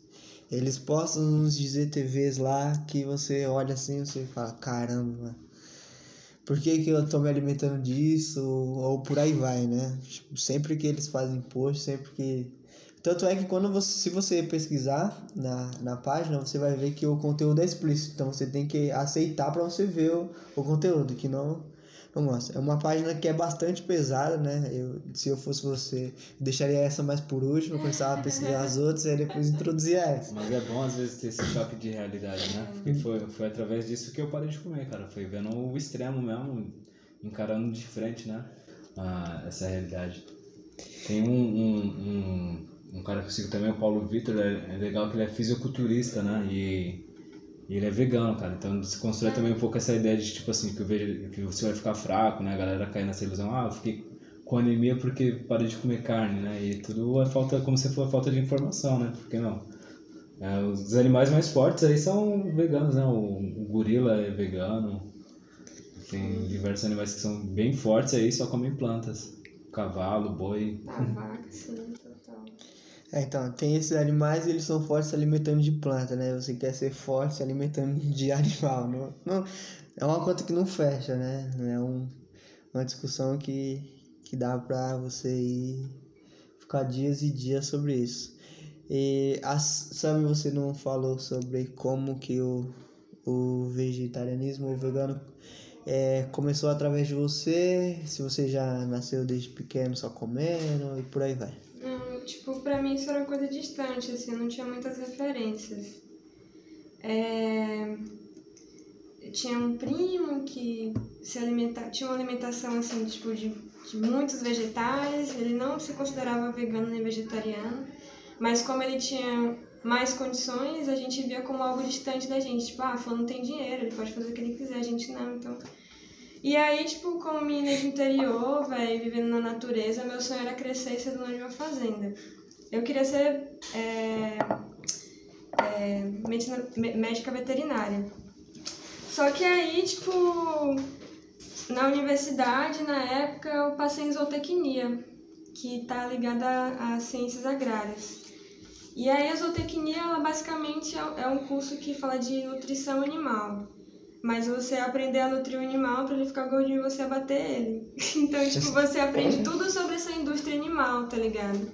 S1: Eles postam uns GZTVs lá que você olha assim e você fala, caramba, por que, que eu tô me alimentando disso? Ou por aí vai, né? Tipo, sempre que eles fazem post, sempre que. Tanto é que quando você, se você pesquisar na, na página, você vai ver que o conteúdo é explícito. Então você tem que aceitar para você ver o, o conteúdo, que não mostra. É uma página que é bastante pesada, né? Eu, se eu fosse você, deixaria essa mais por último, começava a pesquisar as outras e depois introduzia essa.
S2: Mas é bom às vezes ter esse choque de realidade, né? Porque foi, foi através disso que eu parei de comer, cara. Foi vendo o extremo mesmo, encarando de frente, né? Ah, essa realidade. Tem um, um, um, um cara que eu sigo também, o Paulo Vitor, é, é legal que ele é fisiculturista, né? E e ele é vegano, cara. Então se constrói também um pouco essa ideia de, tipo assim, que, vejo, que você vai ficar fraco, né? A galera cai nessa ilusão, ah, eu fiquei com anemia porque parei de comer carne, né? E tudo é falta, como você falou, falta de informação, né? Por que não? É, os animais mais fortes aí são veganos, né? O, o gorila é vegano. Tem diversos animais que são bem fortes aí, só comem plantas. Cavalo, boi.
S3: A vaca, sim.
S1: É, então, tem esses animais eles são fortes se alimentando de planta, né? Você quer ser forte se alimentando de animal. Não, não, é uma conta que não fecha, né? É um, uma discussão que, que dá pra você ir ficar dias e dias sobre isso. E as, sabe, você não falou sobre como que o, o vegetarianismo, o vegano é, começou através de você, se você já nasceu desde pequeno só comendo e por aí vai
S3: tipo, pra mim isso era uma coisa distante, assim, não tinha muitas referências. É... Tinha um primo que se alimenta... tinha uma alimentação, assim, tipo, de de muitos vegetais, ele não se considerava vegano nem vegetariano, mas como ele tinha mais condições, a gente via como algo distante da gente. Tipo, ah, fulano tem dinheiro, ele pode fazer o que ele quiser, a gente não, então. E aí, tipo, como menina de interior, velho, vivendo na natureza, meu sonho era crescer e ser dona de uma fazenda. Eu queria ser é, é, medicina, médica veterinária. Só que aí, tipo, na universidade, na época, eu passei em zootecnia, que tá ligada às ciências agrárias. E aí a zootecnia, ela basicamente é, é um curso que fala de nutrição animal. Mas você aprender a nutrir o animal para ele ficar gordinho e você abater ele. Então, tipo, você aprende tudo sobre essa indústria animal, tá ligado?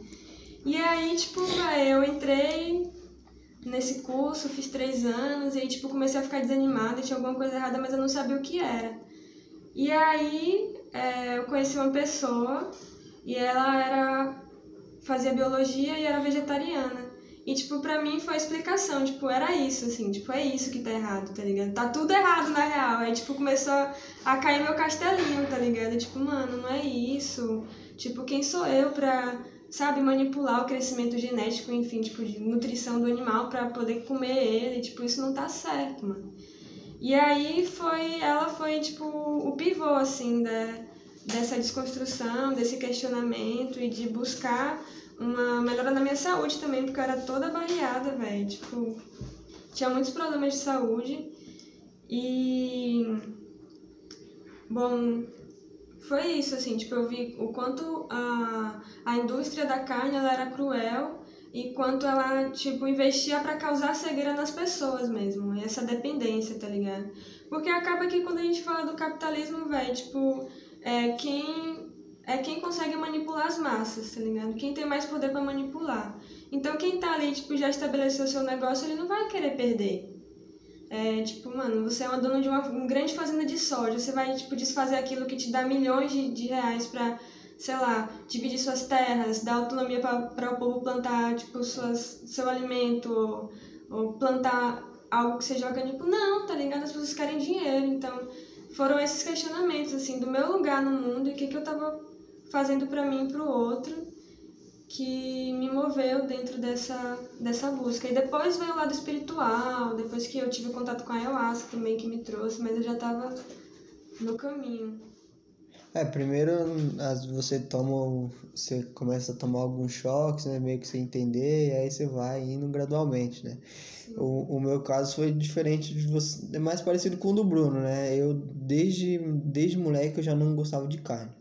S3: E aí, tipo, eu entrei nesse curso, fiz três anos, e aí, tipo, comecei a ficar desanimada, tinha alguma coisa errada, mas eu não sabia o que era. E aí, é, eu conheci uma pessoa, e ela era fazia biologia e era vegetariana. E, tipo, pra mim foi a explicação, tipo, era isso, assim, tipo, é isso que tá errado, tá ligado? Tá tudo errado, na real. Aí, tipo, começou a cair meu castelinho, tá ligado? Tipo, mano, não é isso. Tipo, quem sou eu pra, sabe, manipular o crescimento genético, enfim, tipo, de nutrição do animal pra poder comer ele? Tipo, isso não tá certo, mano. E aí foi, ela foi, tipo, o pivô, assim, da, dessa desconstrução, desse questionamento e de buscar uma melhora na minha saúde também, porque eu era toda barreada, velho. Tipo, tinha muitos problemas de saúde. E. Bom, foi isso, assim, tipo, eu vi o quanto a, a indústria da carne ela era cruel e quanto ela, tipo, investia para causar cegueira nas pessoas mesmo, e essa dependência, tá ligado? Porque acaba que quando a gente fala do capitalismo, velho, tipo, é, quem é quem consegue manipular as massas, tá ligado? Quem tem mais poder para manipular. Então quem tá ali, tipo, já estabeleceu seu negócio, ele não vai querer perder. É, tipo, mano, você é uma dona de uma, uma grande fazenda de soja, você vai, tipo, desfazer aquilo que te dá milhões de, de reais pra, sei lá, dividir suas terras, dar autonomia para o povo plantar, tipo, suas, seu alimento, ou, ou plantar algo que seja orgânico. Não, tá ligado? As pessoas querem dinheiro, então foram esses questionamentos, assim, do meu lugar no mundo e o que, que eu tava fazendo para mim e para o outro que me moveu dentro dessa, dessa busca. E depois veio o lado espiritual, depois que eu tive contato com a ayahuasca também que me trouxe, mas eu já estava no caminho.
S1: É, primeiro você toma, você começa a tomar alguns choques, né, meio que você entender, e aí você vai indo gradualmente, né. O, o meu caso foi diferente de você, é mais parecido com o do Bruno, né, eu desde, desde moleque eu já não gostava de carne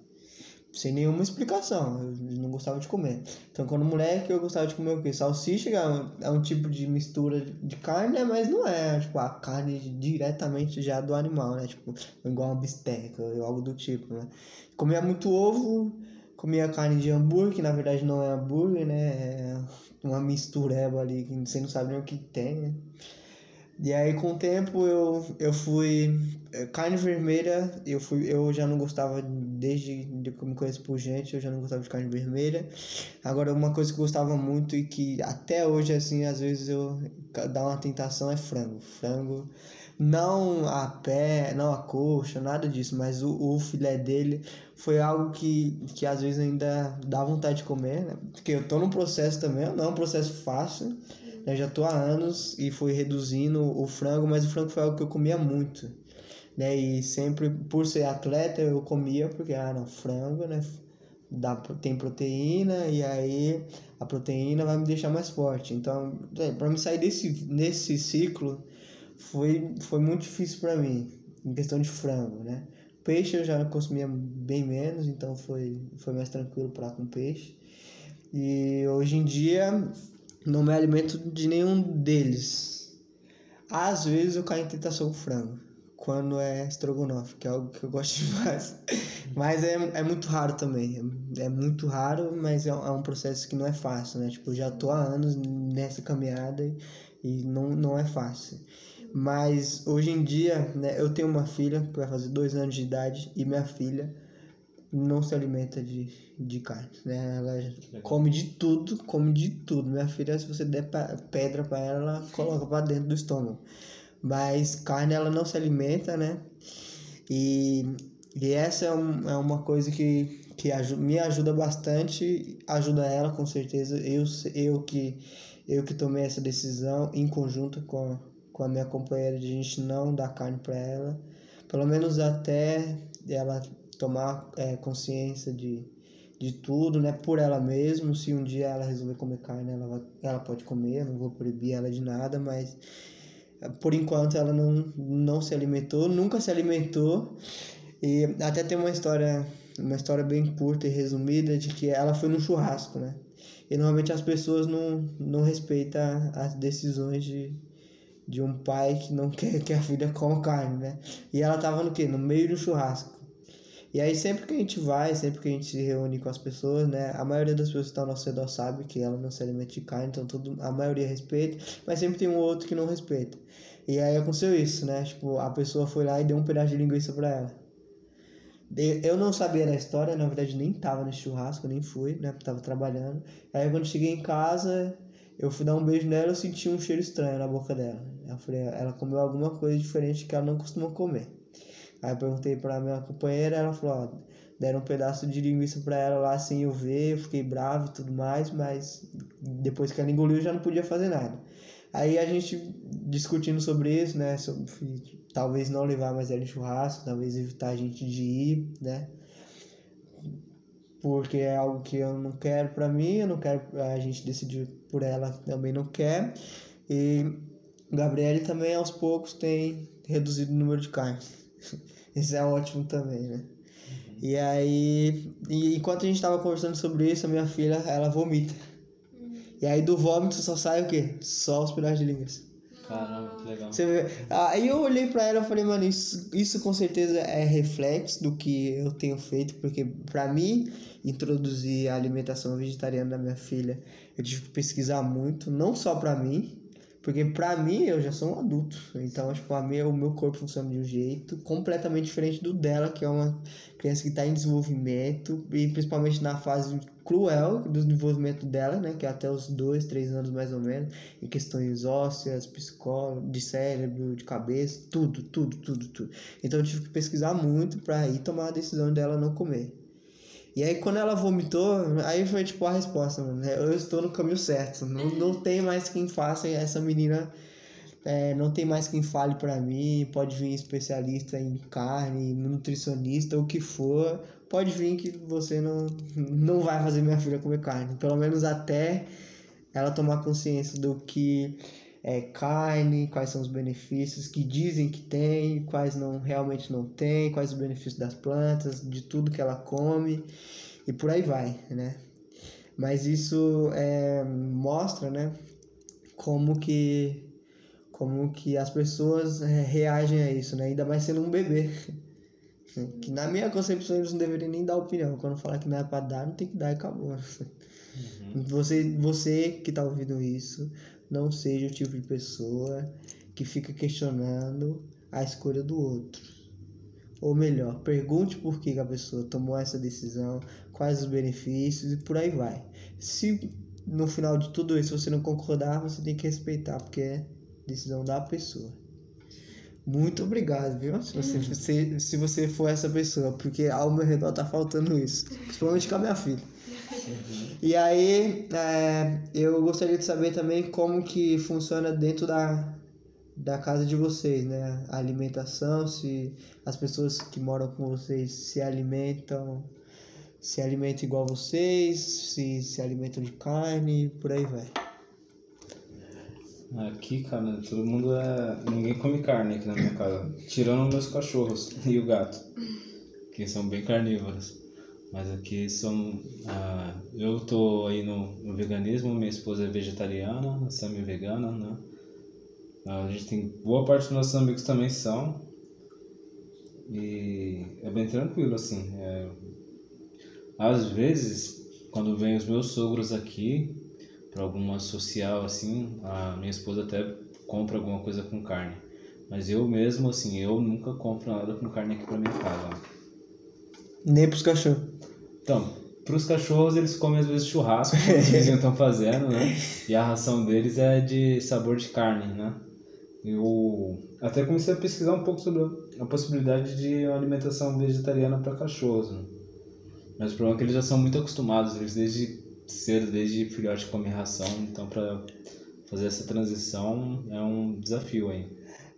S1: sem nenhuma explicação. Eu não gostava de comer. Então, quando moleque, eu gostava de comer o quê? Salsicha é um, é um tipo de mistura de carne, né? Mas não é, tipo, a carne diretamente já do animal, né? Tipo, igual uma bisteca, algo do tipo, né? Comia muito ovo, comia carne de hambúrguer, que na verdade não é hambúrguer, né? É uma mistureba ali, que você não sabe nem o que tem, né? E aí com o tempo eu, eu fui. Eh, carne vermelha, eu, fui, eu já não gostava desde que eu me conheço por gente, eu já não gostava de carne vermelha. Agora uma coisa que eu gostava muito e que até hoje assim, às vezes eu dá uma tentação é frango. Frango. Não a pé, não a coxa, nada disso, mas o, o filé dele foi algo que, que às vezes ainda dá vontade de comer, né? Porque eu tô num processo também, não é um processo fácil eu já tô há anos e fui reduzindo o frango, mas o frango foi algo que eu comia muito. Né? E sempre, por ser atleta, eu comia porque, ah, não, frango, né? Dá, tem proteína e aí a proteína vai me deixar mais forte. Então, é, para me sair desse, desse ciclo, foi, foi muito difícil para mim, em questão de frango, né? Peixe eu já consumia bem menos, então foi, foi mais tranquilo para com peixe. E hoje em dia não me alimento de nenhum deles. Às vezes eu caio em tentação com frango, quando é estrogonofe, que é algo que eu gosto demais. mas é, é muito raro também. É, muito raro, mas é, é, um processo que não é fácil, né? Tipo, eu já tô há anos nessa caminhada e, e não, não é fácil. Mas hoje em dia, né, eu tenho uma filha que vai fazer dois anos de idade e minha filha não se alimenta de, de carne, né? Ela come de tudo, come de tudo. Minha filha, se você der pedra para ela, ela coloca para dentro do estômago. Mas carne ela não se alimenta, né? E, e essa é, um, é uma coisa que, que me ajuda bastante, ajuda ela com certeza. Eu, eu, que, eu que tomei essa decisão em conjunto com, com a minha companheira de a gente não dar carne para ela, pelo menos até ela tomar é, consciência de, de tudo, né, por ela mesma. Se um dia ela resolver comer carne, ela, vai, ela pode comer, eu não vou proibir ela de nada, mas por enquanto ela não, não se alimentou, nunca se alimentou. E até tem uma história, uma história bem curta e resumida de que ela foi no churrasco, né? E normalmente as pessoas não, não respeitam as decisões de, de um pai que não quer que a filha coma carne, né? E ela tava no quê? No meio do churrasco. E aí sempre que a gente vai, sempre que a gente se reúne com as pessoas, né? A maioria das pessoas que estão ao nosso redor sabe que ela não se alimenta de carne, então todo, a maioria respeita, mas sempre tem um outro que não respeita. E aí aconteceu isso, né? Tipo, a pessoa foi lá e deu um pedaço de linguiça pra ela. Eu não sabia da história, na verdade nem tava nesse churrasco, nem fui, né? Tava trabalhando. Aí quando cheguei em casa, eu fui dar um beijo nela, eu senti um cheiro estranho na boca dela. Eu falei, ela comeu alguma coisa diferente que ela não costuma comer. Aí eu perguntei pra minha companheira, ela falou, ó, deram um pedaço de linguiça pra ela lá sem eu ver, eu fiquei bravo e tudo mais, mas depois que ela engoliu já não podia fazer nada. Aí a gente discutindo sobre isso, né? Sobre, talvez não levar mais ela em churrasco, talvez evitar a gente de ir, né? Porque é algo que eu não quero pra mim, eu não quero, a gente decidir por ela também não quer. E Gabriele também aos poucos tem reduzido o número de carnes. Isso é ótimo também, né? Uhum. E aí, e enquanto a gente tava conversando sobre isso, a minha filha, ela vomita. E aí do vômito só sai o quê? Só os pedaços de linguiça.
S2: Caramba, que legal.
S1: Você vê? Aí eu olhei pra ela e falei, mano, isso, isso com certeza é reflexo do que eu tenho feito, porque pra mim introduzir a alimentação vegetariana da minha filha, eu tive que pesquisar muito, não só pra mim, porque pra mim eu já sou um adulto. Então, tipo, a minha, o meu corpo funciona de um jeito completamente diferente do dela, que é uma criança que está em desenvolvimento, e principalmente na fase cruel do desenvolvimento dela, né? Que é até os dois, três anos mais ou menos, em questões ósseas, psicólogos, de cérebro, de cabeça, tudo, tudo, tudo, tudo. Então eu tive que pesquisar muito para ir tomar a decisão dela não comer. E aí quando ela vomitou, aí foi tipo a resposta, mano. Né? Eu estou no caminho certo. Não, não tem mais quem faça essa menina. É, não tem mais quem fale para mim. Pode vir especialista em carne, nutricionista, o que for. Pode vir que você não, não vai fazer minha filha comer carne. Pelo menos até ela tomar consciência do que é carne, quais são os benefícios que dizem que tem, quais não realmente não tem, quais os benefícios das plantas, de tudo que ela come e por aí vai, né? Mas isso é, mostra, né, como que como que as pessoas é, reagem a isso, né? Ainda mais sendo um bebê. Que na minha concepção eles não deveriam nem dar opinião. Quando falar que não é para dar, não tem que dar e acabou. Uhum. Você, você que tá ouvindo isso, não seja o tipo de pessoa que fica questionando a escolha do outro. Ou melhor, pergunte por que a pessoa tomou essa decisão, quais os benefícios e por aí vai. Se no final de tudo isso você não concordar, você tem que respeitar, porque é decisão da pessoa. Muito obrigado, viu? Se você, se, se você for essa pessoa, porque ao meu redor tá faltando isso. Principalmente com a minha filha. E aí, é, eu gostaria de saber também como que funciona dentro da, da casa de vocês, né? A alimentação, se as pessoas que moram com vocês se alimentam, se alimentam igual vocês, se se alimentam de carne, por aí vai.
S2: Aqui, cara, todo mundo é. Ninguém come carne aqui na minha casa. Tirando meus cachorros e o gato. Que são bem carnívoros. Mas aqui são. Ah, eu tô aí no, no, veganismo, minha esposa é vegetariana, a Sam é vegana, né? A gente tem. Boa parte dos nossos amigos também são. E é bem tranquilo, assim. É, às vezes, quando vem os meus sogros aqui, para alguma social, assim, a minha esposa até compra alguma coisa com carne. Mas eu mesmo, assim, eu nunca compro nada com carne aqui pra minha casa.
S1: Nem pros cachorros.
S2: Então, pros cachorros eles comem às vezes churrasco, que os vizinhos estão fazendo, né? E a ração deles é de sabor de carne, né? Eu até comecei a pesquisar um pouco sobre a possibilidade de alimentação vegetariana para cachorros. Né? Mas o problema é que eles já são muito acostumados, eles desde cedo, desde filhote comem ração, então para fazer essa transição é um desafio aí.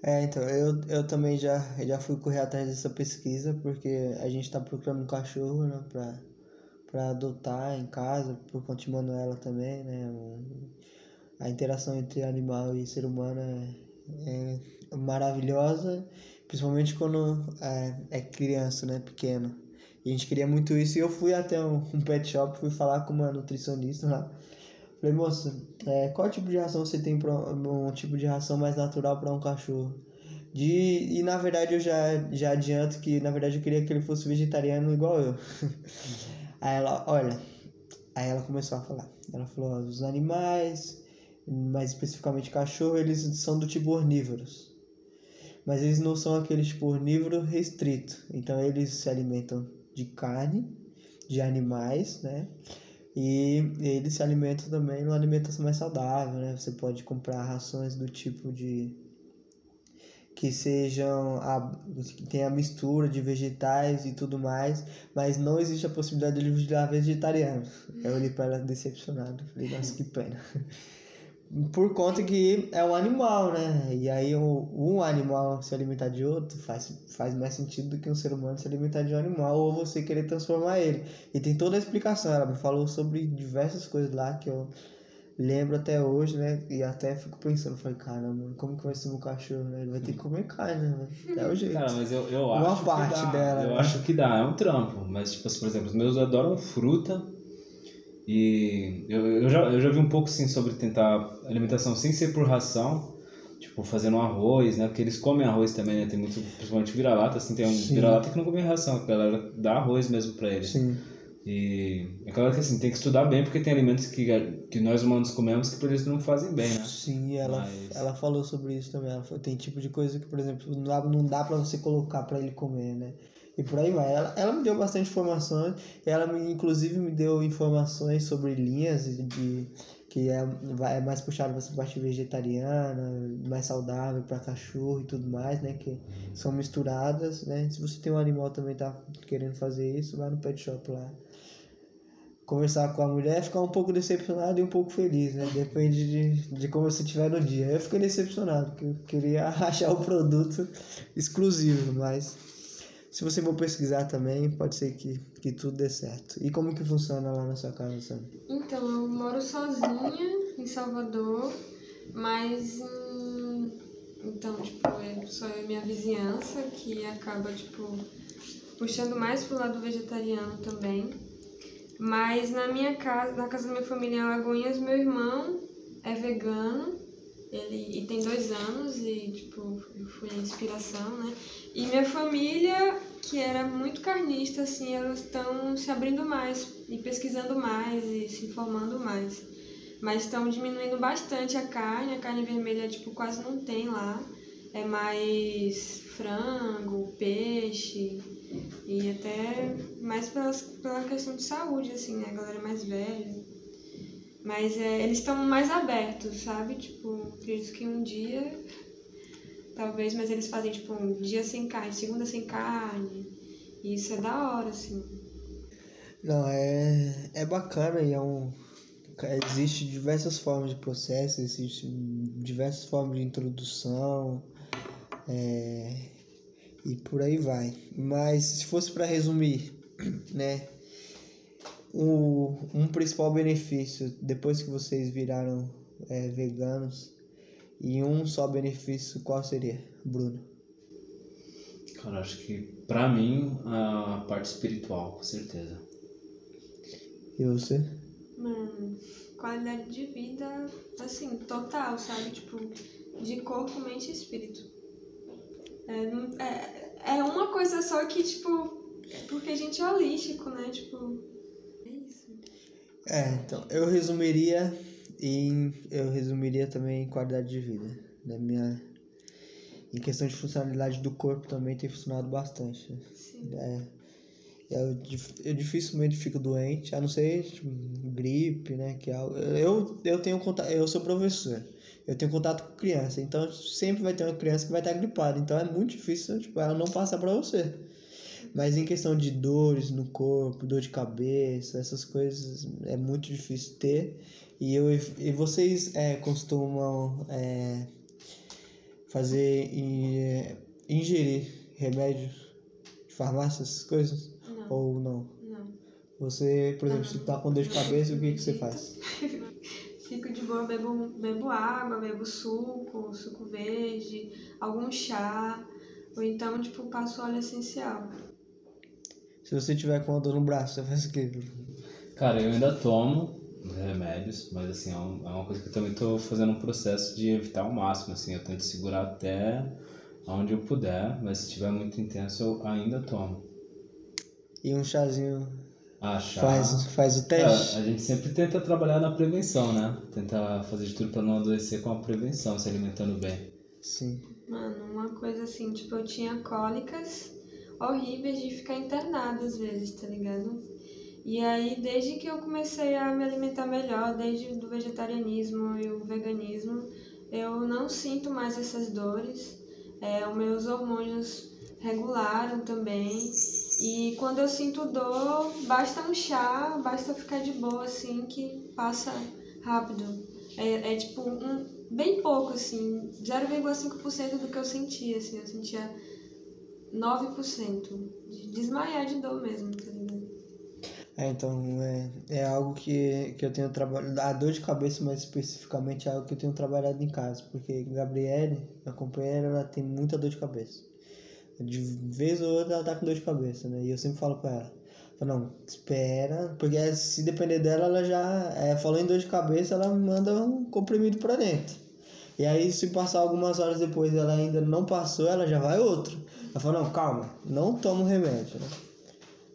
S1: É, então, eu, eu também já, já fui correr atrás dessa pesquisa, porque a gente está procurando um cachorro, né, pra adotar em casa, por conta de Manuela também, né, a interação entre animal e ser humano é, é maravilhosa, principalmente quando é, é criança, né, pequeno. E a gente queria muito isso, e eu fui até um, um pet shop, fui falar com uma nutricionista lá, Falei, moça, é, qual tipo de ração você tem para um tipo de ração mais natural para um cachorro? De, e na verdade eu já, já adianto que na verdade eu queria que ele fosse vegetariano igual eu. aí ela, olha, aí ela começou a falar. Ela falou, ó, os animais, mais especificamente cachorro, eles são do tipo ornívoros. Mas eles não são aquele tipo ornívoro restrito. Então eles se alimentam de carne, de animais, né? E ele se alimenta também numa alimentação mais saudável, né? Você pode comprar rações do tipo de que sejam a, que tenha a mistura de vegetais e tudo mais, mas não existe a possibilidade de ele virar vegetariano. Eu olhei para ela decepcionado, falei, nossa, que pena. por conta que é um animal, né? E aí um animal se alimentar de outro faz, faz mais sentido do que um ser humano se alimentar de um animal ou você querer transformar ele. E tem toda a explicação, ela me falou sobre diversas coisas lá que eu lembro até hoje, né? E até fico pensando, falei, caramba, como que vai ser meu cachorro, né? Ele vai ter que comer carne, né? É o jeito.
S2: Cara, mas eu, eu
S1: Uma
S2: acho
S1: parte
S2: que dá.
S1: dela,
S2: Eu
S1: né?
S2: acho que dá, é um trampo. Mas, tipo, assim, por exemplo, os meus adoram fruta. E eu, eu, já, eu já vi um pouco, sim, sobre tentar alimentação sem ser por ração. Tipo, fazendo arroz, né? Porque eles comem arroz também, né? Tem muito, principalmente vira-lata, assim. Tem um vira-lata que não come ração. A galera dá arroz mesmo pra eles.
S1: Sim.
S2: E é claro que, assim, tem que estudar bem, porque tem alimentos que, que nós humanos comemos que pra eles não fazem bem, né?
S1: Sim, ela,
S2: Mas-
S1: ela falou sobre isso também. Ela falou, tem tipo de coisa que, por exemplo, não dá, não dá pra você colocar pra ele comer, né? E por aí vai. Ela, ela me deu bastante informações. Ela, me, inclusive, me deu informações sobre linhas de, que é, é mais puxado pra essa parte vegetariana, mais saudável para cachorro e tudo mais, né? Que são misturadas, né? Se você tem um animal também tá querendo fazer isso, vai no pet shop lá. Conversar com a mulher, ficar um pouco decepcionado e um pouco feliz, né? Depende de, de como você estiver no dia. Eu fiquei decepcionado, porque eu queria achar o produto exclusivo, mas se você for pesquisar também, pode ser que, que tudo dê certo. E como que funciona lá na sua casa, Sam?
S3: Então, eu moro sozinha em Salvador, mas hum, então, tipo, é só eu e minha vizinhança que acaba, tipo, puxando mais pro lado vegetariano também. Mas na minha casa, na casa da minha família em Alagoinhas, meu irmão é vegano, ele e tem dois anos e, tipo, eu fui a inspiração, né? E minha família, que era muito carnista, assim, elas estão se abrindo mais e pesquisando mais e se informando mais. Mas estão diminuindo bastante a carne, a carne vermelha, tipo, quase não tem lá. É mais frango, peixe e até mais pelas, pela questão de saúde, assim, né? A galera mais velha. Mas é, eles estão mais abertos, sabe? Tipo, acredito que um dia talvez, mas eles fazem tipo um dia sem carne, segunda sem carne. E isso é da hora, assim.
S1: Não, é, é bacana e é um. Existe diversas formas de processo, existem diversas formas de introdução, é, e por aí vai. Mas se fosse para resumir, né? O, um principal benefício depois que vocês viraram é, veganos e um só benefício, qual seria, Bruno?
S2: Cara, acho que pra mim a parte espiritual, com certeza.
S1: E você?
S3: Mano, qualidade de vida, assim, total, sabe? Tipo, de corpo, mente e espírito. É, é, é uma coisa só que, tipo, é porque a gente é holístico, né? Tipo. É,
S1: então, eu resumiria em eu resumiria também em qualidade de vida, né? Minha em questão de funcionalidade do corpo também tem funcionado bastante. né?
S3: Sim.
S1: É, eu, dif- eu dificilmente fico doente, a não ser tipo, gripe, né? Que é algo, eu, eu tenho contato, eu sou professor, eu tenho contato com criança, então sempre vai ter uma criança que vai estar gripada, então é muito difícil tipo, ela não passar para você. Mas em questão de dores no corpo, dor de cabeça, essas coisas é muito difícil ter. E, eu, e vocês é, costumam é, fazer é, ingerir remédios de farmácia, essas coisas?
S3: Não.
S1: Ou não?
S3: Não.
S1: Você, por exemplo, se tá com dor de cabeça, o que, que você faz?
S3: Fico de boa, bebo, bebo água, bebo suco, suco verde, algum chá, ou então, tipo, passo óleo essencial.
S1: Se você tiver com uma dor no braço, você faz o quê?
S2: Cara, eu ainda tomo remédios, mas assim, é um- é uma coisa que eu também tô fazendo um processo de evitar ao máximo, assim, eu tento segurar até onde eu puder, mas se tiver muito intenso eu ainda tomo.
S1: E um chazinho
S2: Ah, chá.
S1: faz, faz o
S2: É,
S1: teste?
S2: a gente sempre tenta trabalhar na prevenção, né? Tentar fazer de tudo pra não adoecer com a prevenção, se alimentando bem.
S1: Sim.
S3: Mano, uma coisa assim, tipo, eu tinha cólicas horríveis de ficar internada às vezes, tá ligado? E aí, desde que eu comecei a me alimentar melhor, desde do vegetarianismo e o veganismo, eu não sinto mais essas dores. É, os meus hormônios regularam também. E quando eu sinto dor, basta um chá, basta ficar de boa, assim, que passa rápido. É, é tipo um, bem pouco, assim, 0,5% do que eu sentia, assim, eu sentia 9% de desmaiar de dor mesmo, tá ligado?
S1: É, então, é, é algo que, que eu tenho trabalhado. A dor de cabeça, mais especificamente, é algo que eu tenho trabalhado em casa. Porque Gabriele, minha companheira, ela tem muita dor de cabeça. De vez ou outra ela tá com dor de cabeça, né? E eu sempre falo pra ela: não, espera, porque se depender dela, ela já. É, falou em dor de cabeça, ela manda um comprimido pra dentro. E aí, se passar algumas horas depois ela ainda não passou, ela já vai outro. Ela fala: não, calma, não toma o remédio, né?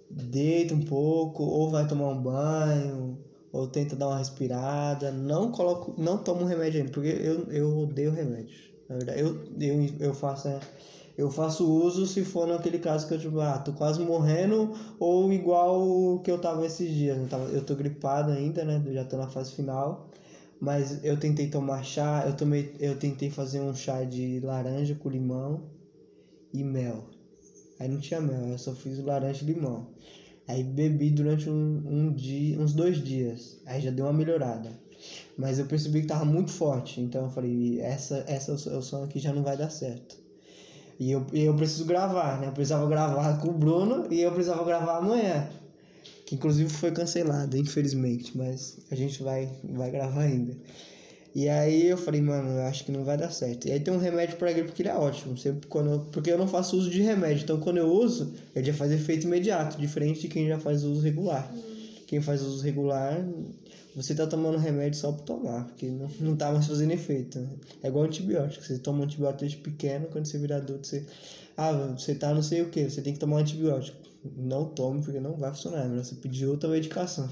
S1: deita um pouco, ou vai tomar um banho, ou tenta dar uma respirada. Não coloco, não toma um remédio ainda, porque eu, eu odeio remédio. Na verdade, eu, eu, eu faço é, eu faço uso se for naquele caso que eu tipo, ah, tô quase morrendo, ou igual que eu tava esses dias. Eu, tava, eu tô gripado ainda, né? Já tô na fase final. Mas eu tentei tomar chá, eu, tomei, eu tentei fazer um chá de laranja com limão e mel. Aí não tinha mel, eu só fiz o laranja e limão. Aí bebi durante um, um dia, uns dois dias. Aí já deu uma melhorada. Mas eu percebi que tava muito forte. Então eu falei, essa, essa opção aqui já não vai dar certo. E eu, eu preciso gravar, né? Eu precisava gravar com o Bruno e eu precisava gravar amanhã. Que inclusive foi cancelado, infelizmente. Mas a gente vai, vai gravar ainda. E aí eu falei, mano, eu acho que não vai dar certo. E aí tem um remédio pra gripe que ele é ótimo. Sempre quando eu- porque eu não faço uso de remédio. Então quando eu uso, ele já faz efeito imediato, diferente de quem já faz uso regular. Quem faz uso regular, você tá tomando remédio só pra tomar, porque não, não tá mais fazendo efeito. É igual antibiótico. Você toma um antibiótico desde pequeno, quando você vira adulto, você. Ah, você tá não sei o que, você tem que tomar um antibiótico. Não tome, porque não vai funcionar. É melhor você pedir outra medicação.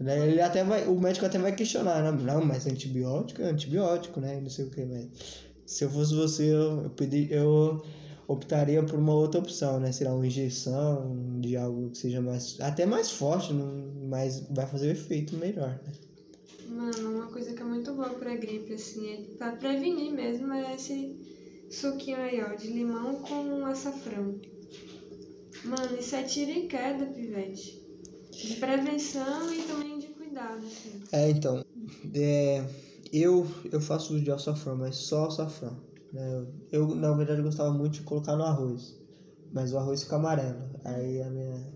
S1: Daí Ele até vai, o médico até vai questionar, né? Não, mas antibiótico é antibiótico, né? Não sei o que, mas se eu fosse você, eu, eu, pedi, eu optaria por uma outra opção, né? Será uma injeção de algo que seja mais, até mais forte, mas vai fazer efeito melhor, né?
S3: Mano, uma coisa que é muito boa pra gripe, assim, é pra prevenir mesmo, é esse suquinho aí, ó, de limão com açafrão. Mano, isso é tiro e queda, pivete. De prevenção e também de cuidado, assim.
S1: É, então, é, eu, eu faço uso de açafrão, mas só açafrão. Né? Eu, na verdade, gostava muito de colocar no arroz, mas o arroz fica amarelo. Aí a minha,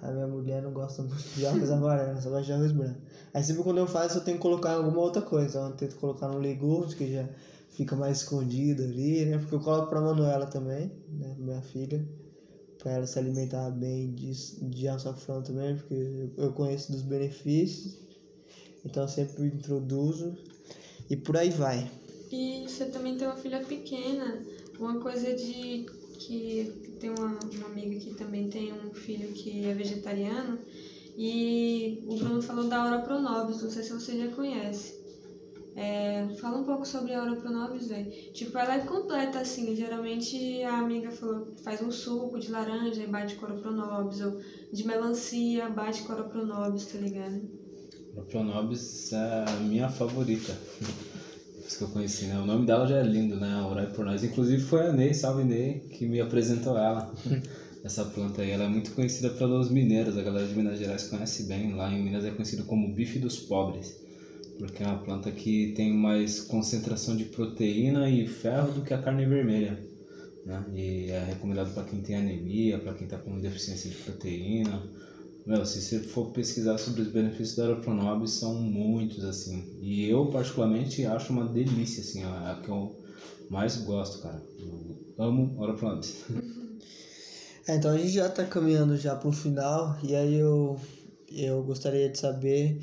S1: a minha mulher não gosta muito de arroz amarelo, só gosta de arroz branco. Aí sempre quando eu faço, eu tenho que colocar em alguma outra coisa. Eu tento colocar no legumes, que já fica mais escondido ali, né? Porque eu coloco pra Manuela também, né? Minha filha. Pra ela se alimentar bem de, de açafrão também, porque eu- conheço dos benefícios. Então sempre introduzo e por aí vai.
S3: E você também tem uma filha pequena, uma coisa de que tem uma, uma amiga que também tem um filho que é vegetariano e o Bruno falou da Aura Pronobis, não sei se você já conhece. É, fala um pouco sobre a Aura Pronobis, velho. Tipo, ela é completa, assim. Geralmente a amiga falou que faz um suco de laranja e bate com a Aura Pronobis, ou de melancia, bate com a Aura Pronobis, tá ligado?
S2: A Pronobis é a minha favorita. Que eu conheci, né? O nome dela já é lindo, né? Orai por nós. Inclusive foi a Ney, salve Ney, que me apresentou ela. essa planta aí ela é muito conhecida pelos mineiros, a galera de Minas Gerais conhece bem. Lá em Minas é conhecido como bife dos pobres, porque é uma planta que tem mais concentração de proteína e ferro do que a carne vermelha. Né? E é recomendado para quem tem anemia, para quem está com deficiência de proteína. Meu, se você for pesquisar sobre os benefícios da Aeropronobis, são muitos, assim. E eu, particularmente, acho uma delícia, assim, é a que eu mais gosto, cara. Eu amo Aeropronobis.
S1: É, então a gente já está caminhando já para o final e aí eu, eu gostaria de saber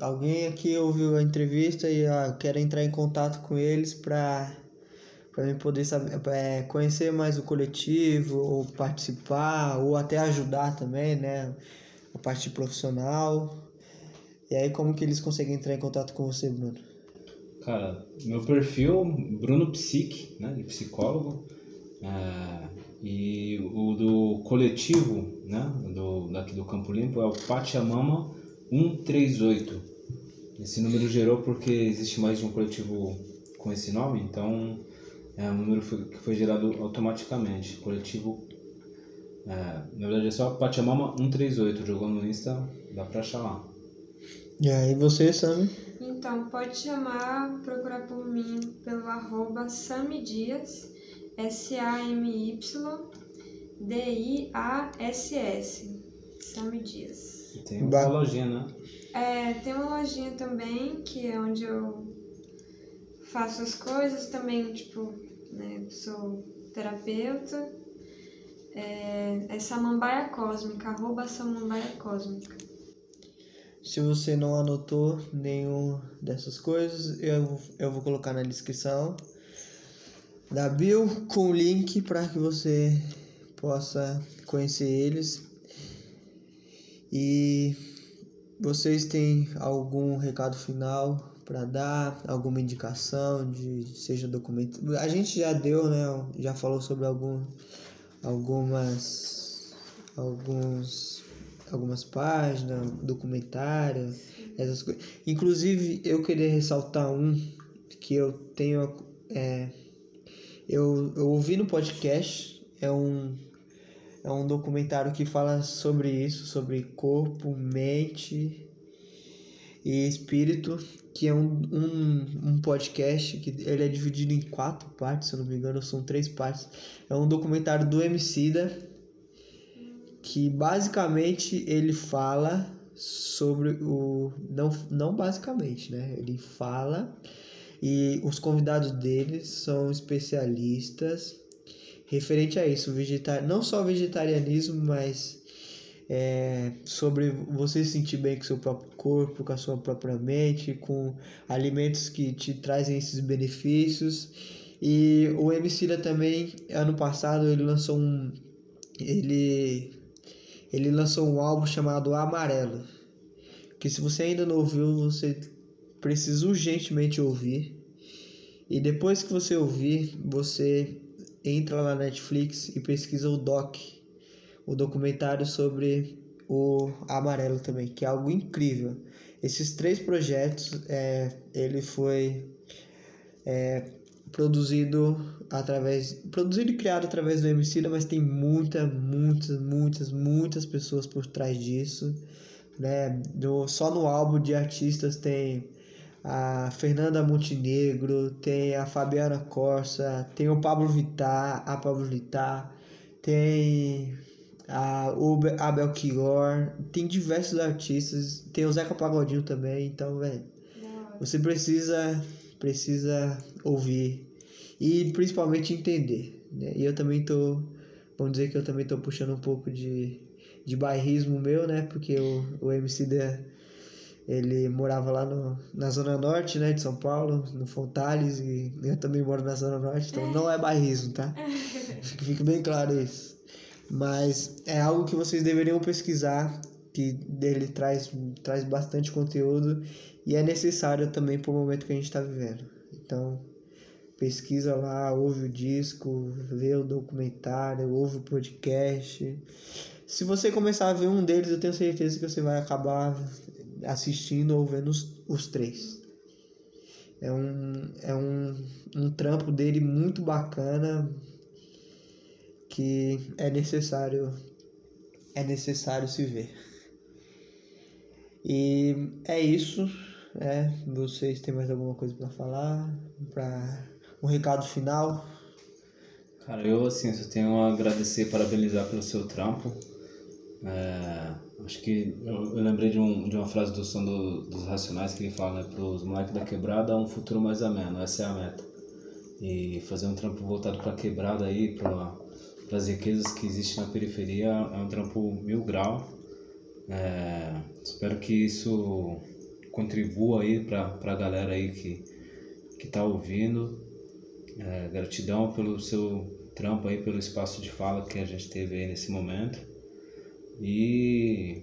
S1: alguém aqui ouviu a entrevista e ah, quer entrar em contato com eles para para mim poder saber, é, conhecer mais o coletivo ou participar ou até ajudar também né a parte profissional. E aí como que eles conseguem entrar em contato com você Bruno?
S2: Cara meu perfil Bruno Psique né de psicólogo é, e o do coletivo, né, do, daqui do Campo Limpo, é o Pachamama 138. Esse número gerou porque existe mais de um coletivo com esse nome, então é um número que foi gerado automaticamente. Coletivo, é, na verdade é só Pachamama 138, jogou no Insta, dá pra achar lá.
S1: E aí você, Sami?
S3: Então, pode chamar, procurar por mim pelo arroba Sami Dias S-A-M-Y-D-I-A-S-S. Sami Dias.
S2: Tem uma lojinha, né?
S3: É, tem uma lojinha também, que é onde eu faço as coisas também, tipo, né, sou terapeuta. É, é Samambaia Cósmica, arroba Samambaia Cósmica.
S1: Se você não anotou nenhum dessas coisas, eu, eu vou colocar na descrição da bio com o link para que você possa conhecer eles. E vocês têm algum recado final para dar, alguma indicação de seja documento. A gente já deu, né? Já falou sobre algum, algumas alguns algumas páginas, documentário, essas coisas. Inclusive eu queria ressaltar um que eu tenho é, eu, eu ouvi no podcast, é um, é um documentário que fala sobre isso, sobre corpo, mente e espírito, que é um, um, um podcast que ele é dividido em quatro partes, se eu não me engano, são três partes. É um documentário do Emicida, que basicamente ele fala sobre o... Não, não basicamente, né? Ele fala e os convidados deles são especialistas referente a isso, vegetar não só vegetarianismo, mas é, sobre você se sentir bem com seu próprio corpo, com a sua própria mente, com alimentos que te trazem esses benefícios. E o Emicida também, ano passado, ele lançou um ele ele lançou um álbum chamado Amarelo, que se você ainda não ouviu, você precisa urgentemente ouvir. E depois que você ouvir, você entra lá na Netflix e pesquisa o doc, o documentário sobre o Amarelo também, que é algo incrível. Esses três projetos, é, ele foi é, produzido através, produzido e criado através do Emicida, mas tem muita, muitas, muitas, muitas pessoas por trás disso, né? Do, só no álbum de artistas tem a Fernanda Montenegro, tem a Fabiana Corsa, tem o Pablo Vittar, a Pablo Vittar, tem a Abel Belchior, tem diversos artistas, tem o Zeca Pagodinho também, então, velho, você precisa precisa ouvir e principalmente entender, né? E eu também tô, vamos dizer que eu também tô puxando um pouco de, de bairrismo meu, né? Porque o, o MC da ele morava lá no, na Zona Norte, né, de São Paulo, no Fontales, e eu também moro na Zona Norte, então não é bairrismo, tá? Fique bem claro isso. Mas é algo que vocês deveriam pesquisar, que dele traz, traz bastante conteúdo e é necessário também para o momento que a gente está vivendo. Então, pesquisa lá, ouve o disco, vê o documentário, ouve o podcast. Se você começar a ver um deles, eu tenho certeza que você vai acabar assistindo ou vendo os, os três. É um, é um, um trampo dele muito bacana que é necessário é necessário se ver. E é isso. É, vocês têm mais alguma coisa para falar? Para um recado final?
S2: Cara, eu assim, só tenho a agradecer parabenizar pelo seu trampo. É, acho que eu, eu, lembrei de, um, de uma frase do som do, dos Racionais que ele fala, né? Para os moleques da quebrada, um futuro mais ameno, essa é a meta. E fazer um trampo voltado para quebrada aí, para as riquezas que existem na periferia, é um trampo mil grau. É, espero que isso contribua aí para a galera aí que, que tá ouvindo. É, gratidão pelo seu trampo aí, pelo espaço de fala que a gente teve aí nesse momento. E,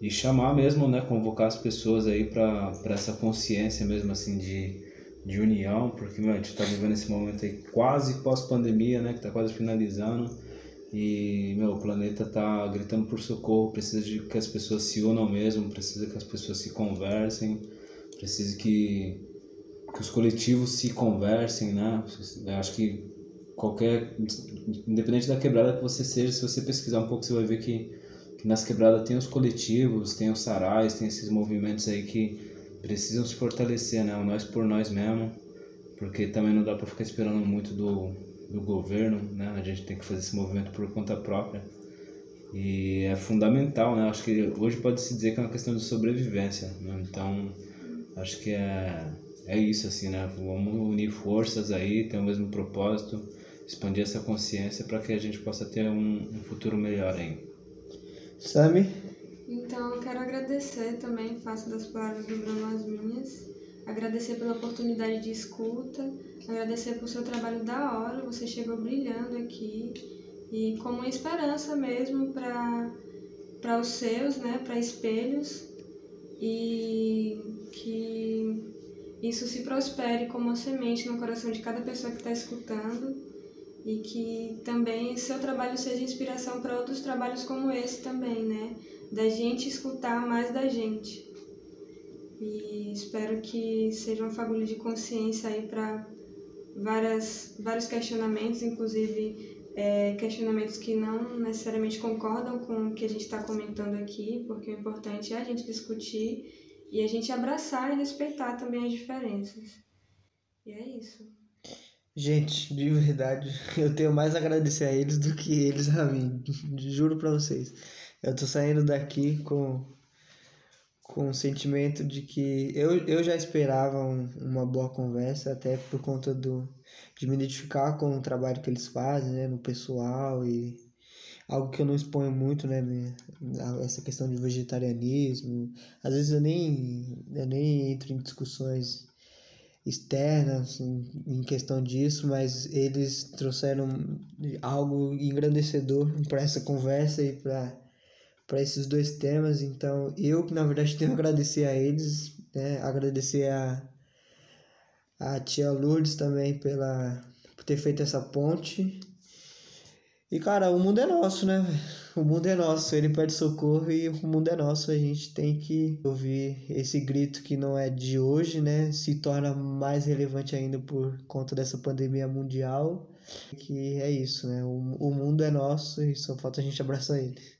S2: e chamar mesmo, né, convocar as pessoas aí para essa consciência mesmo assim de, de união, porque meu, a gente está vivendo esse momento aí quase pós-pandemia, né, que está quase finalizando. E, meu, o planeta tá gritando por socorro, precisa de que as pessoas se unam mesmo, precisa que as pessoas se conversem, precisa que que os coletivos se conversem, né? Eu acho que qualquer, independente da quebrada que você seja, se você pesquisar um pouco, você vai ver que, nas quebradas tem os coletivos, tem os sarais, tem esses movimentos aí que precisam se fortalecer, né? O nós por nós mesmo, porque também não dá para ficar esperando muito do, do governo, né? A gente tem que fazer esse movimento por conta própria. E é fundamental, né? Acho que hoje pode se dizer que é uma questão de sobrevivência, né? Então, acho que é é isso, assim, né? Vamos unir forças aí, ter o mesmo propósito, expandir essa consciência para que a gente possa ter um, um futuro melhor aí.
S1: Sami?
S3: Então, eu quero agradecer também, faço das palavras do Bruno as minhas, agradecer pela oportunidade de escuta, agradecer por seu trabalho da hora, você chegou brilhando aqui. E como uma esperança mesmo para os seus, né, para espelhos. E que isso se prospere como uma semente no coração de cada pessoa que está escutando e que também seu trabalho seja inspiração para outros trabalhos como esse também, né? Da gente escutar mais da gente. E espero que seja uma fagulha de consciência aí para várias vários questionamentos, inclusive é, questionamentos que não necessariamente concordam com o que a gente está comentando aqui, porque o importante é a gente discutir e a gente abraçar e respeitar também as diferenças. E é isso.
S1: Gente, de verdade, eu tenho mais a agradecer a eles do que eles a mim. Juro pra vocês. Eu tô saindo daqui com, com o sentimento de que eu, eu já esperava um, uma boa conversa, até por conta do, de me identificar com o trabalho que eles fazem, né, no pessoal e algo que eu não exponho muito, né? Essa questão de vegetarianismo. Às vezes eu nem, eu nem entro em discussões externas em, em questão disso, mas eles trouxeram algo engrandecedor para essa conversa e para para esses dois temas. Então, eu que na verdade tenho que agradecer a eles, né? Agradecer a a tia Lourdes também pela por ter feito essa ponte e, cara, o mundo é nosso, né? O mundo é nosso, ele pede socorro e o mundo é nosso. A gente tem que ouvir esse grito que não é de hoje, né? Se torna mais relevante ainda por conta dessa pandemia mundial. Que é isso, né? O, o mundo é nosso e só falta a gente abraçar ele.